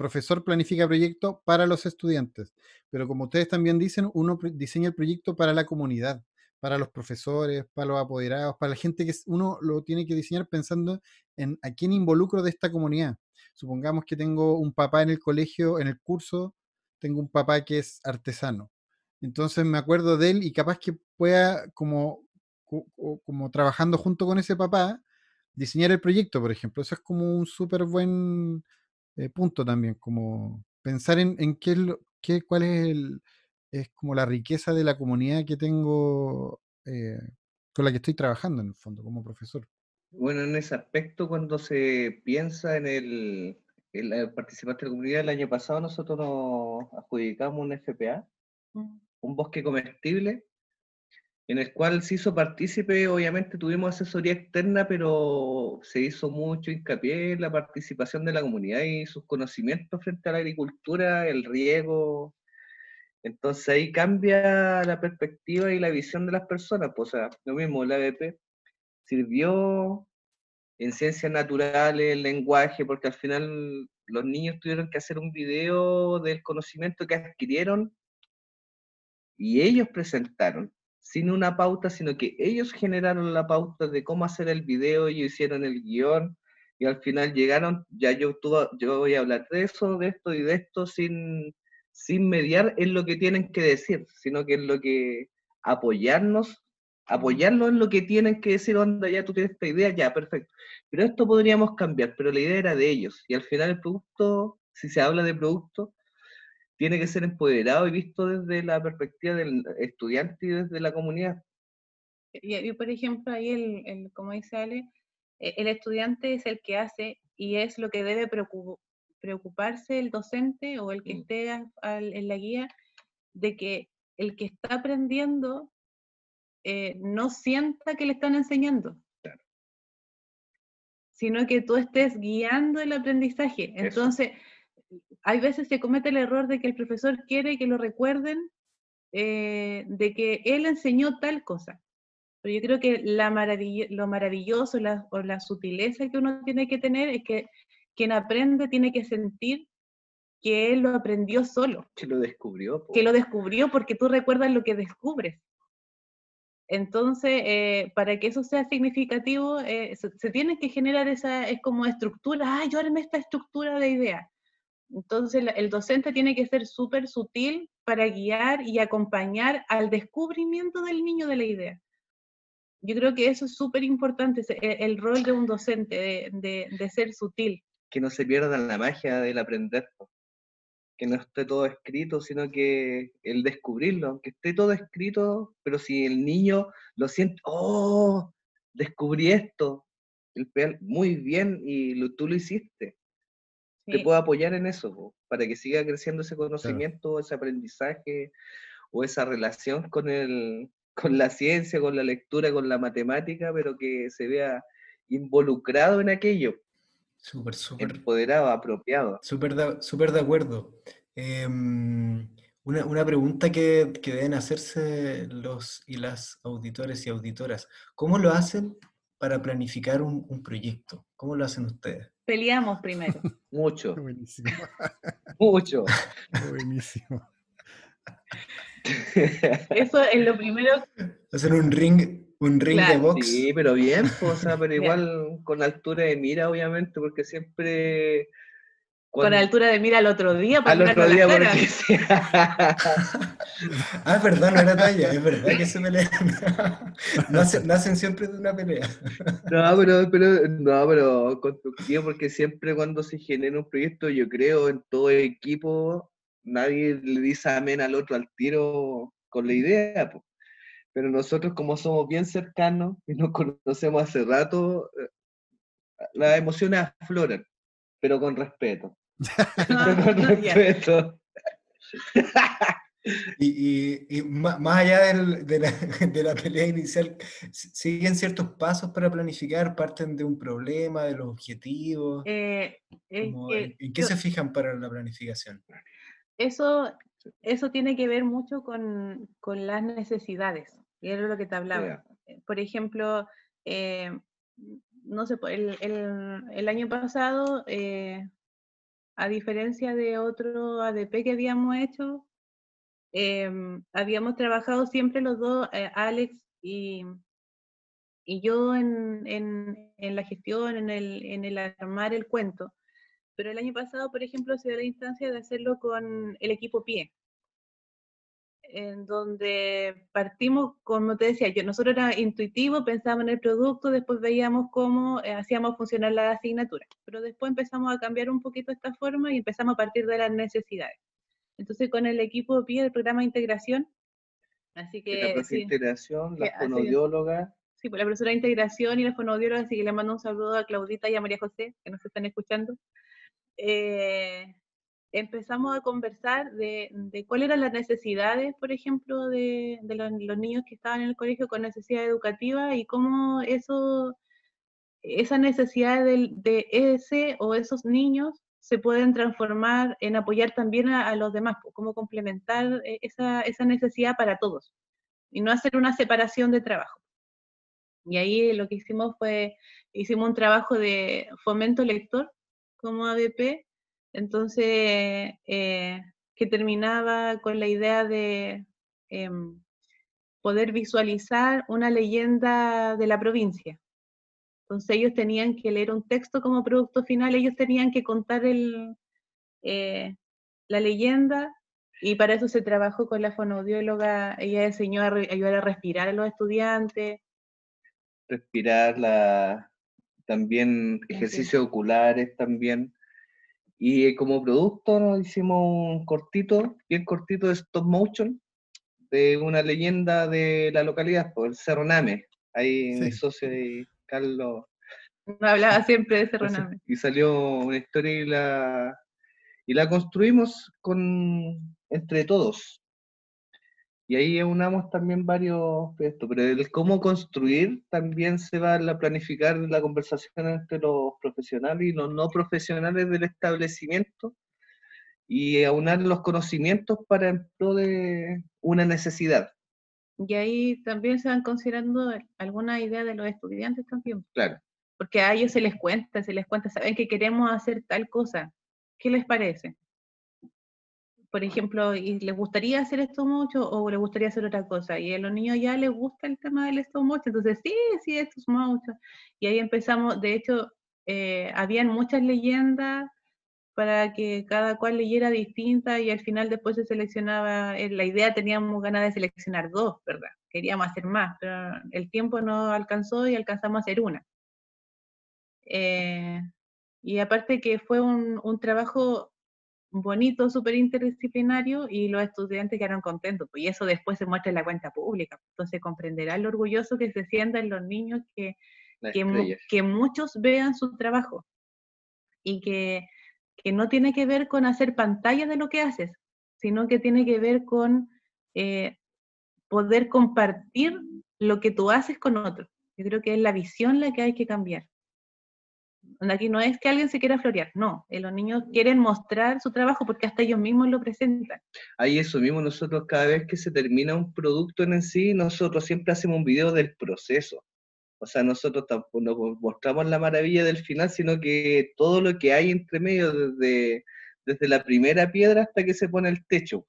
profesor planifica proyecto para los estudiantes, pero como ustedes también dicen, uno diseña el proyecto para la comunidad, para los profesores, para los apoderados, para la gente que uno lo tiene que diseñar pensando en a quién involucro de esta comunidad. Supongamos que tengo un papá en el colegio, en el curso, tengo un papá que es artesano. Entonces me acuerdo de él y capaz que pueda, como, co- co- como trabajando junto con ese papá, diseñar el proyecto, por ejemplo. Eso es como un súper buen eh, punto también, como pensar en, en qué, es lo- qué- cuál es, el, es como la riqueza de la comunidad que tengo, eh, con la que estoy trabajando en el fondo, como profesor. Bueno, en ese aspecto, cuando se piensa en el, en la participante de la comunidad, el año pasado nosotros nos adjudicamos un FPA, Mm. un bosque comestible, en el cual se hizo partícipe, obviamente tuvimos asesoría externa, pero se hizo mucho hincapié en la participación de la comunidad y sus conocimientos frente a la agricultura, el riego. Entonces ahí cambia la perspectiva y la visión de las personas. Pues, o sea, lo mismo, la ABP sirvió en ciencias naturales, el lenguaje, porque al final los niños tuvieron que hacer un video del conocimiento que adquirieron y ellos presentaron, sin una pauta, sino que ellos generaron la pauta de cómo hacer el video, ellos hicieron el guion y al final llegaron, ya yo, tú- yo voy a hablar de eso, de esto y de esto sin, sin mediar en lo que tienen que decir, sino que en lo que apoyarnos, apoyarlos en lo que tienen que decir, onda, ya tú tienes esta idea, ya, perfecto. Pero esto podríamos cambiar, pero la idea era de ellos. Y al final el producto, si se habla de producto, tiene que ser empoderado y visto desde la perspectiva del estudiante y desde la comunidad. Y, y, por ejemplo, ahí el, el- como dice Ale, eh, el estudiante es el que hace y es lo que debe preocu- preocuparse el docente o el que Mm. esté al- en la guía de que el que está aprendiendo eh, no sienta que le están enseñando, Claro. sino que tú estés guiando el aprendizaje. Eso. Entonces, hay veces se comete el error de que el profesor quiere que lo recuerden eh, de que él enseñó tal cosa. Pero yo creo que la lo maravilloso la- o la sutileza que uno tiene que tener es que quien aprende tiene que sentir que él lo aprendió solo, Que lo descubrió. que lo descubrió porque tú recuerdas lo que descubres. Entonces, eh, para que eso sea significativo, eh, se, se tiene que generar esa, es como estructura, ah, yo armé esta estructura de ideas. Entonces, el docente tiene que ser súper sutil para guiar y acompañar al descubrimiento del niño de la idea. Yo creo que eso es súper importante, e- el, rol de un docente, de, ser sutil. Que no se pierda la magia del aprender. Que no esté todo escrito, sino que el descubrirlo, aunque esté todo escrito, pero si el niño lo siente, oh, descubrí esto, muy bien, y lo- tú lo hiciste. Te Sí. puedo apoyar en eso, po, para que siga creciendo ese conocimiento, ese aprendizaje o esa relación con, el, con la ciencia, con la lectura, con la matemática, pero que se vea involucrado en aquello, Súper, súper. empoderado, apropiado. Súper de, súper de acuerdo. Em, una, una pregunta que, que deben hacerse los y las auditores y auditoras. ¿Cómo lo hacen para planificar un, un proyecto? ¿Cómo lo hacen ustedes? Peleamos primero. Mucho, Buenísimo, mucho. buenísimo. Eso es lo primero Hacen un ring Un ring de box. Sí, pero bien, pues, o sea, pero igual con altura de mira, obviamente, porque siempre... Con cuando- altura de mira al otro día. para Al otro día, la cara. porque sí. Ah, es verdad, no era talla, es verdad que se pelean. Nacen, nacen siempre de una pelea. No, pero, pero, no, pero constructivo, porque siempre cuando se genera un proyecto, yo creo en todo equipo, nadie le dice amén al otro al tiro con la idea, po. Pero nosotros, como somos bien cercanos y nos conocemos hace rato, eh, las emociones afloran, pero con respeto. Con Ya. respeto. Y, y- y más allá del- de, la, de la pelea inicial, ¿siguen ciertos pasos para planificar? ¿Parten de un problema, de los objetivos? Eh, ¿En qué yo- se fijan para la planificación? eso, eso tiene que ver mucho con, con las necesidades, y era lo que te hablaba. Eh, Por ejemplo, eh, no sé, el, el- el año pasado, eh, a diferencia de otro ADP que habíamos hecho, em, habíamos trabajado siempre los dos, eh, Alex y, y yo en, en- en la gestión, en el, en el armar el cuento. Pero el año pasado, por ejemplo, se dio la instancia de hacerlo con el equipo PIE, en donde partimos, como te decía, yo, nosotros era intuitivo, pensábamos en el producto, después veíamos cómo eh, hacíamos funcionar la asignatura, pero después empezamos a cambiar un poquito esta forma y empezamos a partir de las necesidades. Entonces, con el equipo PIE del programa de integración, así la que de sí, integración, que la hace- fonoaudióloga, Sí, pues la profesora de integración y la fonoaudióloga, así que le mando un saludo a Claudita y a María José, que nos están escuchando. Eh, empezamos a conversar de, de cuáles eran las necesidades, por ejemplo, de, de los, niños que estaban en el colegio con necesidad educativa y cómo eso, esas necesidades del- de, ese o esos niños se pueden transformar en apoyar también a, a los demás, pues, cómo complementar eh, esa, esa necesidad para todos y no hacer una separación de trabajo. Y ahí lo que hicimos fue, hicimos un trabajo de fomento lector como ABP, entonces, eh, que terminaba con la idea de em, poder visualizar una leyenda de la provincia. Entonces ellos tenían que leer un texto como producto final, ellos tenían que contar el, eh, la leyenda y para eso se trabajó con la fonoaudióloga, ella enseñó a re- ayudar a respirar a los estudiantes, respirar, la, también ejercicios oculares también. Y como producto nos hicimos un cortito, bien cortito de stop motion, de una leyenda de la localidad, por el Cerro Name. Ahí mi socio y Carlos. no hablaba siempre de Entonces, Cerroname. Y salió una historia y la, y la construimos con, entre todos. Y ahí unamos también varios proyectos, pero el cómo construir también se va a la- planificar la conversación entre los profesionales y los no profesionales del establecimiento y aunar los conocimientos para en pro de una necesidad, Y ahí también se van considerando algunas ideas de los estudiantes también, claro. porque a ellos se les cuenta, se les cuenta, saben que queremos hacer tal cosa, ¿qué les parece? Por ejemplo, ¿y les gustaría hacer esto mucho o les gustaría hacer otra cosa? Y a los niños ya les gusta el tema del stop motion, entonces sí, sí, esto es mucho. Y ahí empezamos, de hecho, eh, habían muchas leyendas para que cada cual leyera distinta y al final después se seleccionaba, eh, la idea teníamos ganas de seleccionar dos, ¿verdad? Queríamos hacer más, pero el tiempo no alcanzó y alcanzamos a hacer una. Eh, y aparte que fue un, un trabajo bonito, súper interdisciplinario y los estudiantes quedaron contentos, pues, y eso después se muestra en la cuenta pública. Entonces comprenderán lo orgulloso que se sientan los niños que, que muchos vean su trabajo y que, que no tiene que ver con hacer pantalla de lo que haces, sino que tiene que ver con eh, poder compartir lo que tú haces con otros. Yo creo que es la visión la que hay que cambiar. Donde Aquí no es que alguien se quiera florear, no, eh, los niños quieren mostrar su trabajo porque hasta ellos mismos lo presentan. Ahí eso mismo, nosotros cada vez que se termina un producto en sí, nosotros siempre hacemos un video del proceso. O sea, nosotros tampoco no mostramos la maravilla del final, sino que todo lo que hay entre medio, desde, desde la primera piedra hasta que se pone el techo.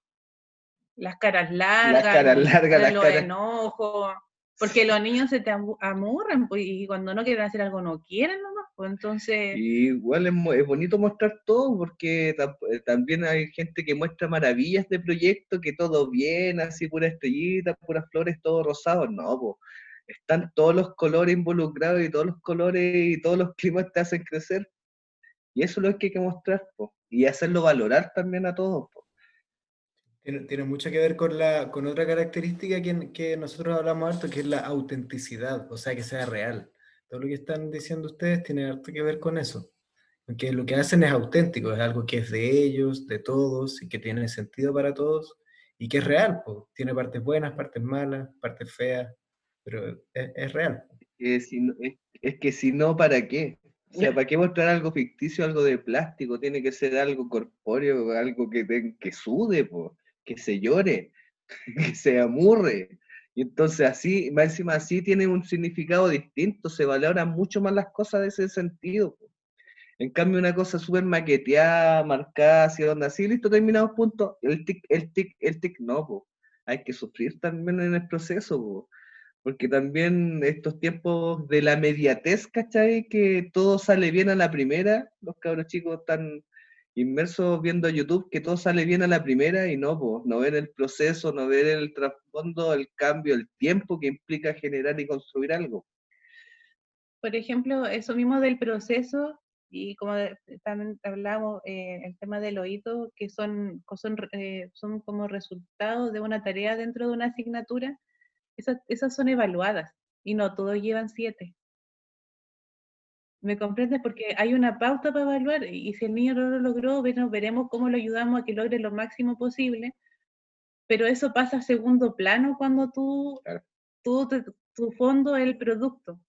Las caras largas, caras los- largas, las caras- enojos, Porque los niños se te amu- amurran pues, y cuando no quieren hacer algo no quieren nomás. Pues entonces, Y igual es, es bonito mostrar todo porque eh, también hay gente que muestra maravillas de proyectos, que todo bien, así pura estrellita, puras flores, todo rosado. No, po. Están todos los colores involucrados y todos los colores y todos los climas te hacen crecer. Y eso es lo que hay que mostrar, po. Y hacerlo valorar también a todos, po. Tiene, tiene mucho que ver con, la, con otra característica que, que nosotros hablamos harto, que es la autenticidad, o sea, que sea real. Todo lo que están diciendo ustedes tiene harto que ver con eso. Porque lo que hacen es auténtico, es algo que es de ellos, de todos, y que tiene sentido para todos, y que es real, pues. Tiene partes buenas, partes malas, partes feas, pero es, es real. Que si no- es, es que si no, ¿para qué? O sea, ¿para qué mostrar algo ficticio, algo de plástico? Tiene que ser algo corpóreo, algo que, que sude, po, que se llore, que se amurre. Y entonces así, más encima así tiene un significado distinto, se valoran mucho más las cosas de ese sentido. En cambio, una cosa súper maqueteada, marcada, así, donde así, listo, terminamos, punto. El tic, el tic, el tic, no, po. Hay que sufrir también en el proceso, po porque también estos tiempos de la mediatez, ¿cachai? Que todo sale bien a la primera, los cabros chicos están inmersos viendo YouTube, que todo sale bien a la primera y no, pues, no ven el proceso, no ven el trasfondo, el cambio, el tiempo que implica generar y construir algo. por ejemplo, eso mismo del proceso, y como también hablamos, eh, el tema del oído, que son, son, eh, son como resultado de una tarea dentro de una asignatura, esas, esas son evaluadas y no todos llevan siete. ¿Me comprendes? Porque hay una pauta para evaluar y si el niño no lo logró, bueno, veremos cómo lo ayudamos a que logre lo máximo posible, pero eso pasa a segundo plano cuando tú, Claro. tú te- tu fondo es el producto.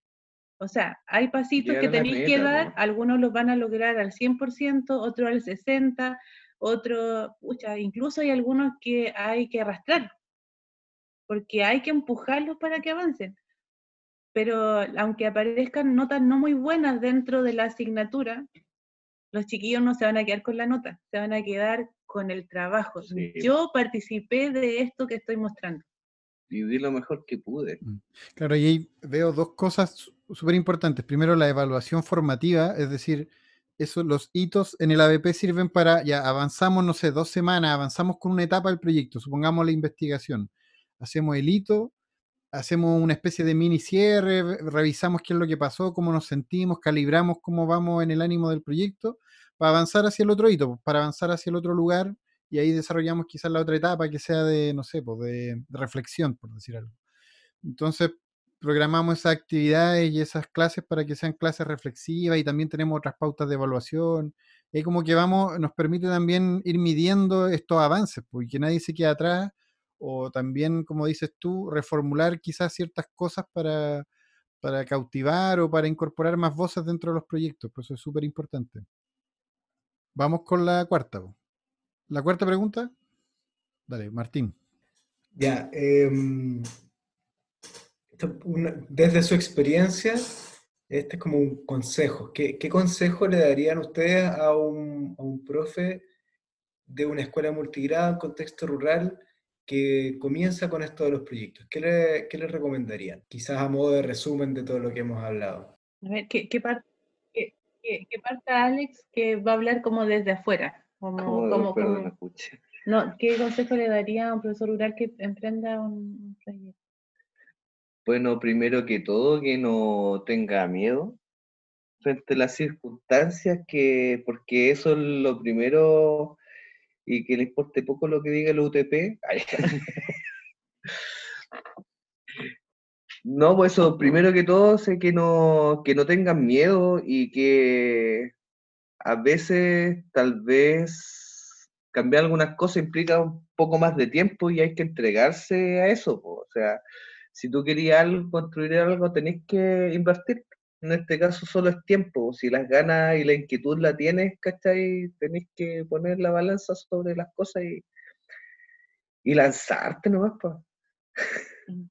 O sea, hay pasitos que Llegar tenéis que dar, ¿no? algunos los van a lograr al 100%, otros al 60%, otros, pucha, incluso hay algunos que hay que arrastrar, porque hay que empujarlos para que avancen. Pero aunque aparezcan notas no muy buenas dentro de la asignatura, los chiquillos no se van a quedar con la nota, se van a quedar con el trabajo. Sí. Yo participé de esto que estoy mostrando. Y di lo mejor que pude. Claro, y ahí veo dos cosas súper importantes. Primero, la evaluación formativa, es decir, eso, los hitos en el ABP sirven para, ya avanzamos, no sé, dos semanas, avanzamos con una etapa del proyecto, supongamos la investigación. Hacemos el hito, hacemos una especie de mini cierre, revisamos qué es lo que pasó, cómo nos sentimos, calibramos cómo vamos en el ánimo del proyecto, para avanzar hacia el otro hito, para avanzar hacia el otro lugar, y ahí desarrollamos quizás la otra etapa que sea de, no sé, pues de, reflexión, por decir algo. Entonces, programamos esas actividades y esas clases para que sean clases reflexivas y también tenemos otras pautas de evaluación. Y como que vamos, nos permite también ir midiendo estos avances, porque que nadie se quede atrás, o también, como dices tú, reformular quizás ciertas cosas para, para cautivar o para incorporar más voces dentro de los proyectos. Pues eso es súper importante. Vamos con la cuarta. La cuarta pregunta. Dale, Martín. Ya, em, desde su experiencia, este es como un consejo. ¿Qué, qué consejo le darían ustedes a un, a un profe de una escuela multigrado en contexto rural que comienza con esto de los proyectos? ¿Qué le, qué le recomendarían? Quizás a modo de resumen de todo lo que hemos hablado. A ver, ¿qué, qué, par- qué- qué- qué parta Alex que va a hablar como desde afuera? Como, Como, como, perdón, como- no, ¿Qué consejo le daría a un profesor rural que emprenda un, un proyecto? Bueno, primero que todo, que no tenga miedo frente a las circunstancias, que, porque eso es lo primero y que le importe poco lo que diga el UTP. No, pues eso, primero que todo, sé que no, que no tengan miedo y que a veces tal vez cambiar algunas cosas implica un poco más de tiempo y hay que entregarse a eso. O sea, si tú querías algo, construir algo, tenés que invertir. En este caso solo es tiempo. Si las ganas y la inquietud la tienes, ¿cachai? Tenés que poner la balanza sobre las cosas y, y lanzarte nomás, pues. Mm.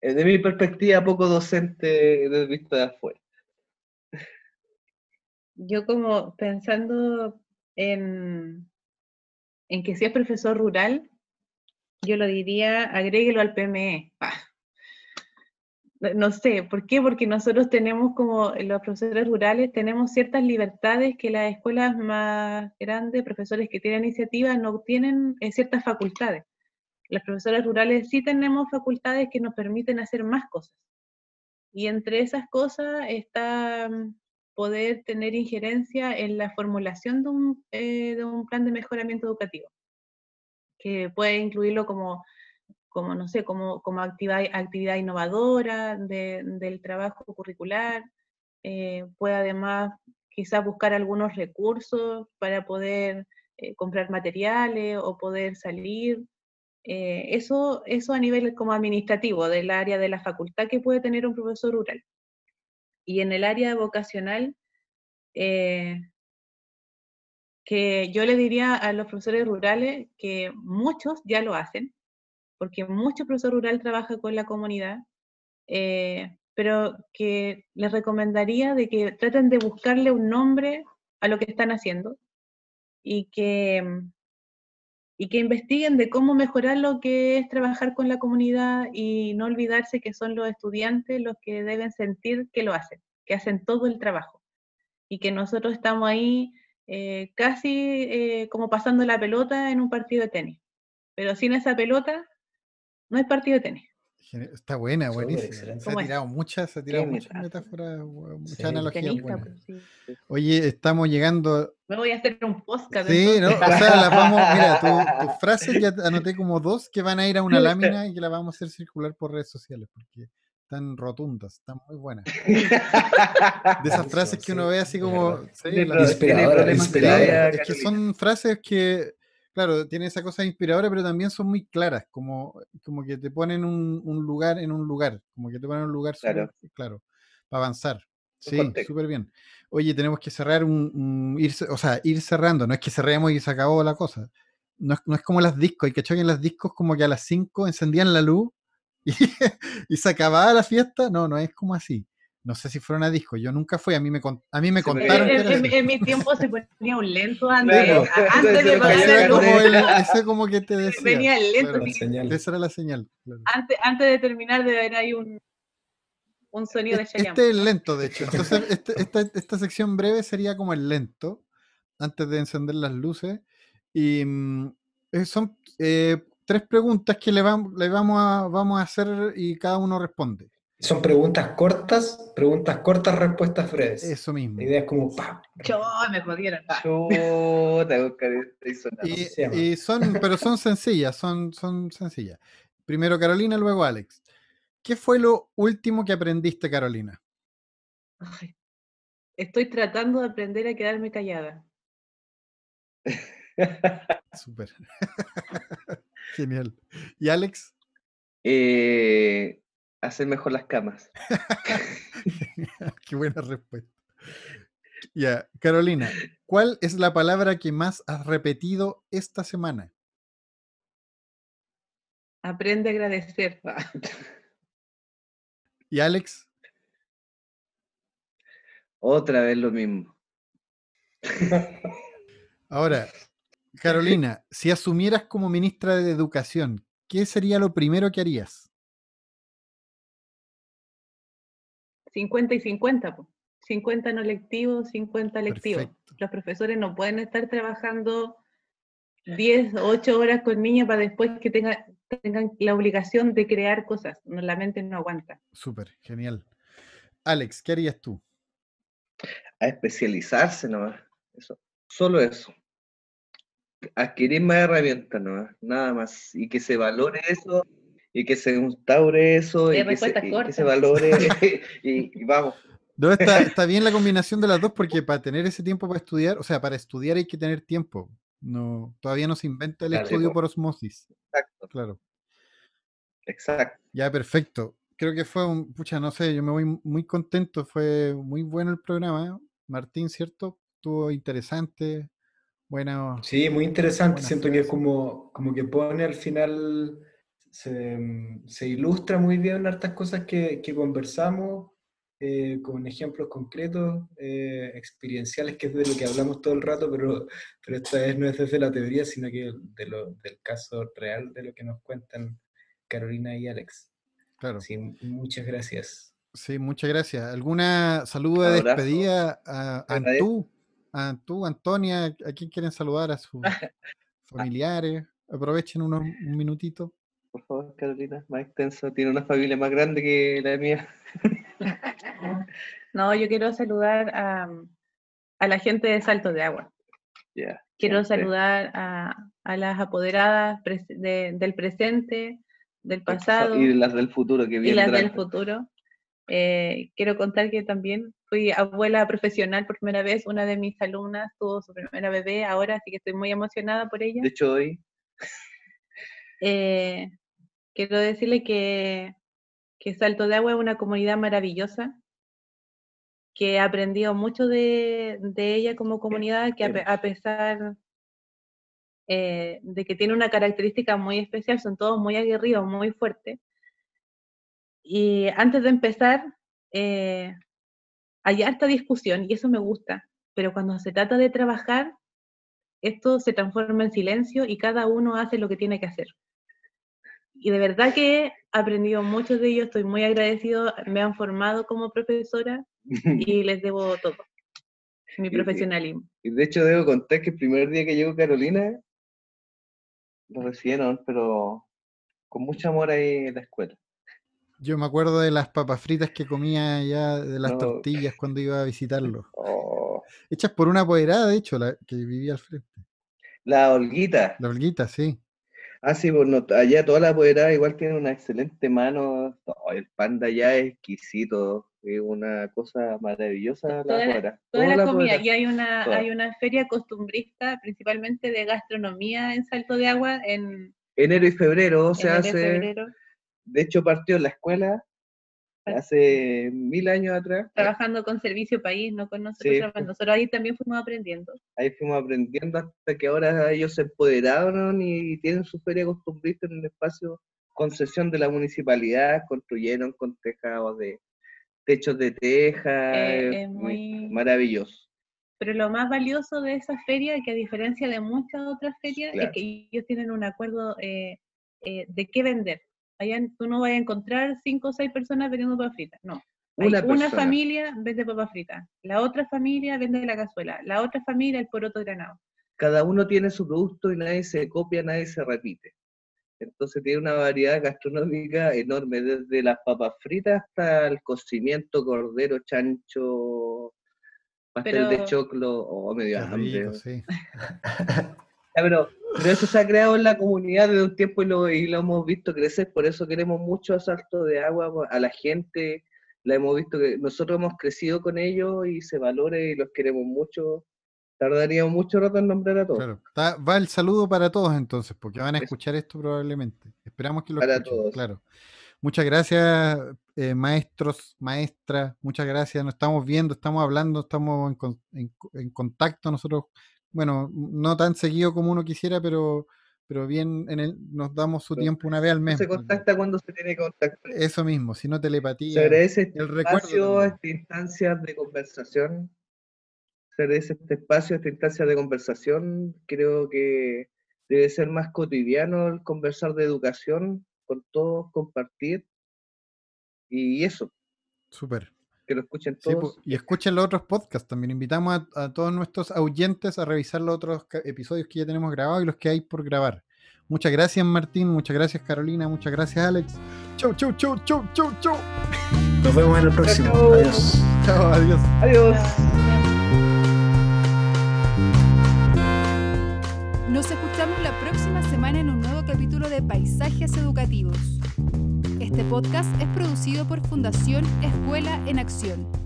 Desde mi perspectiva, poco docente desde vista de afuera. Yo como pensando en, en que si es profesor rural, yo lo diría, agréguelo al PME. Ah, no sé, ¿por qué? Porque nosotros tenemos como los profesores rurales, tenemos ciertas libertades que las escuelas más grandes, profesores que tienen iniciativa, no tienen eh, ciertas facultades. Las profesoras rurales sí tenemos facultades que nos permiten hacer más cosas. Y entre esas cosas está mm, poder tener injerencia en la formulación de un, eh, de un plan de mejoramiento educativo, que puede incluirlo como como no sé, como, como actividad, actividad innovadora del trabajo curricular, eh, puede además quizás buscar algunos recursos para poder eh, comprar materiales o poder salir. Eh, eso, eso a nivel administrativo del área de la facultad que puede tener un profesor rural. Y en el área vocacional, que yo le diría a los profesores rurales que muchos ya lo hacen, porque mucho profesor rural trabaja con la comunidad, eh, pero que les recomendaría de que traten de buscarle un nombre a lo que están haciendo y que, mm, y que investiguen de cómo mejorar lo que es trabajar con la comunidad y no olvidarse que son los estudiantes los que deben sentir que lo hacen, que hacen todo el trabajo y que nosotros estamos ahí eh, casi eh, como pasando la pelota en un partido de tenis. Pero sin esa pelota no es partido de tenis. Está buena, buenísima. Se ha tirado muchas, se ha tirado muchas metáforas, muchas analogías buenas. Pues, Oye, estamos llegando. Me voy a hacer un podcast. Sí, ¿no? O sea, las vamos, mira, tus frases ya anoté como dos que van a ir a una lámina y que las vamos a hacer circular por redes sociales, porque están rotundas, están muy buenas. De esas frases que uno ve así como. Sí, Es que son frases que claro, tiene esa cosa inspiradora, pero también son muy claras, como, como que te ponen un, un lugar en un lugar, como que te ponen un lugar claro, claro para avanzar. Sí, súper bien. Oye, tenemos que cerrar un, ir, o sea, ir cerrando, no es que cerremos y se acabó la cosa. No es, no es como las discos, y que en las discos como que a las 5 encendían la luz y, y se acababa la fiesta. No, no es como así. No sé si fueron a disco, yo nunca fui, a mí me, a mí me contaron. En, en, mi tiempo se ponía un lento antes, antes de pagar ese, como el, ese como que te decía. Venía el lento. esa era la señal. Antes, antes de terminar debe haber ahí un, un sonido de Este es el lento, de hecho. Entonces, este, esta, esta sección breve sería como el lento, antes de encender las luces. Y mm, eh, son eh, tres preguntas que le, vamos, le vamos, a, vamos a hacer y cada uno responde. Son preguntas cortas, preguntas cortas, respuestas breves. Eso mismo. La idea es como, ¡pam! Yo me jodieron. y, y son, pero son sencillas, son, son sencillas. Primero Carolina, luego Alex. ¿Qué fue lo último que aprendiste, Carolina? estoy tratando de aprender a quedarme callada. Súper. Genial. ¿Y Alex? Eh, hacer mejor las camas. Qué buena respuesta. Ya, Carolina, ¿cuál es la palabra que más has repetido esta semana? Aprende a agradecer. ¿Y Alex? Otra vez lo mismo. Ahora, Carolina, si asumieras como ministra de Educación, ¿qué sería lo primero que harías? 50 y 50, 50 no lectivos, 50 lectivos. Los profesores no pueden estar trabajando 10 o 8 horas con niños para después que tengan, tengan la obligación de crear cosas. la mente no aguanta. Súper, genial. Alex, ¿qué harías tú? A especializarse nomás. Eso. Solo eso. Adquirir más herramientas nomás, nada más. Y que se valore eso y que se instaure eso y que se, valore y, vamos. No, está, está, bien la combinación de las dos porque para tener ese tiempo para estudiar, o sea, para estudiar hay que tener tiempo. No, todavía no se inventa el estudio por osmosis. Exacto. Claro. Exacto. Ya, perfecto. Creo que fue un, pucha, no sé, yo me voy muy contento, fue muy bueno el programa. Martín, ¿cierto? Estuvo interesante, bueno. Sí, muy interesante. Siento que es como, como que pone al final Mm, se, ilustra muy bien hartas cosas que, conversamos, eh, con ejemplos concretos, eh, experienciales, que es de lo que hablamos todo el rato, pero, pero esta vez no es desde la teoría, sino que de lo, del caso real de lo que nos cuentan Carolina y Alex. Claro. Sí, muchas gracias. Sí, muchas gracias. ¿Alguna saludo de despedida a a. Antú? A Antú, Antonia, ¿a quién quieren saludar? ¿A sus familiares? Aprovechen unos, un minutito. Por favor, Carolina, más extenso. Tiene una familia más grande que la mía. No, yo quiero saludar a, a la gente de Salto de Agua. Quiero saludar a, a las apoderadas de- del presente, del Del pasa- pasado Y las del futuro que y vienen. las del futuro. Eh, quiero contar que también fui abuela profesional por primera vez. Una de mis alumnas tuvo su primera bebé ahora, así que estoy muy emocionada por ella. De hecho, hoy Eh, quiero decirle que, que Salto de Agua es una comunidad maravillosa, que he aprendido mucho de, de ella como comunidad, que a pesar eh, de que tiene una característica muy especial, son todos muy aguerridos, muy fuertes. Y antes de empezar, eh, hay harta discusión y eso me gusta, pero cuando se trata de trabajar, esto se transforma en silencio y cada uno hace lo que tiene que hacer. Y de verdad que he aprendido mucho de ellos, estoy muy agradecido, me han formado como profesora y les debo todo, mi profesionalismo. Y de hecho debo contar que el primer día que llegó Carolina, lo recibieron, pero con mucho amor ahí en la escuela. Yo me acuerdo de las papas fritas que comía ya, de las No. tortillas cuando iba a visitarlo. Oh, Hechas por una apoderada, de hecho, la que vivía al frente. la Olguita. La Olguita, sí. Ah, sí, pues no, allá toda la apoderada igual tiene una excelente mano. El panda ya es exquisito. Es una cosa maravillosa la Toda la- apoderada. Toda Toda la la comida, apoderada. y hay una, toda. hay una feria costumbrista, principalmente de gastronomía en Salto de Agua, en, Enero y febrero se enero hace. febrero, De hecho, partió en la escuela hace mil años atrás. trabajando con Servicio País, no con nosotros, Sí, nosotros ahí también fuimos aprendiendo. ahí fuimos aprendiendo hasta que ahora ellos se empoderaron y tienen su feria costumbrista en un espacio concesión de la municipalidad, construyeron con tejados de techos de teja, Eh, es muy- maravilloso. Pero lo más valioso de esa feria, que a diferencia de muchas otras ferias, Claro. es que ellos tienen un acuerdo eh, eh, de qué vender. Allá tú no vas a encontrar cinco o seis personas vendiendo papas fritas, no. Hay Una familia vende papas fritas, la otra familia vende la cazuela, la otra familia el poroto granado. Cada uno tiene su producto y nadie se copia, nadie se repite. Entonces tiene una variedad gastronómica enorme, desde las papas fritas hasta el cocimiento, cordero, chancho, pastel de choclo, o medio Qué hambre. rico, sí. Pero, pero eso se ha creado en la comunidad desde un tiempo y lo, y lo hemos visto crecer, por eso queremos mucho asalto de agua a la gente, la hemos visto que nosotros hemos crecido con ellos y se valora y los queremos mucho. Tardaríamos mucho rato en nombrar a todos. Claro. Va el saludo para todos entonces, porque van a escuchar esto probablemente. Esperamos que lo Para escuchen, todos. claro. Muchas gracias, eh, maestros, maestras, muchas gracias. Nos estamos viendo, estamos hablando, estamos en contacto nosotros. Bueno, no tan seguido como uno quisiera, pero, pero bien en el, nos damos su Pero tiempo una vez al mes. se porque contacta cuando se tiene que contactar. Eso mismo, si no Se telepatía. agradece este el espacio, esta instancia de conversación. Se agradece este espacio, esta instancia de conversación. Creo que debe ser más cotidiano el conversar de educación con todos, compartir. Y eso, Súper. Que lo escuchen Sí, todos. y escuchen los otros podcasts también. Invitamos a, a todos nuestros oyentes a revisar los otros episodios que ya tenemos grabados y los que hay por grabar. Muchas gracias, Martín. Muchas gracias, Carolina. Muchas gracias, Alex. Chau, chau, chau, chau, chau, chau. Nos vemos en el próximo. Adiós. Chao, adiós. Adiós. Nos escuchamos la próxima semana en un nuevo capítulo de Paisajes Educativos. Este podcast es producido por Fundación Escuela en Acción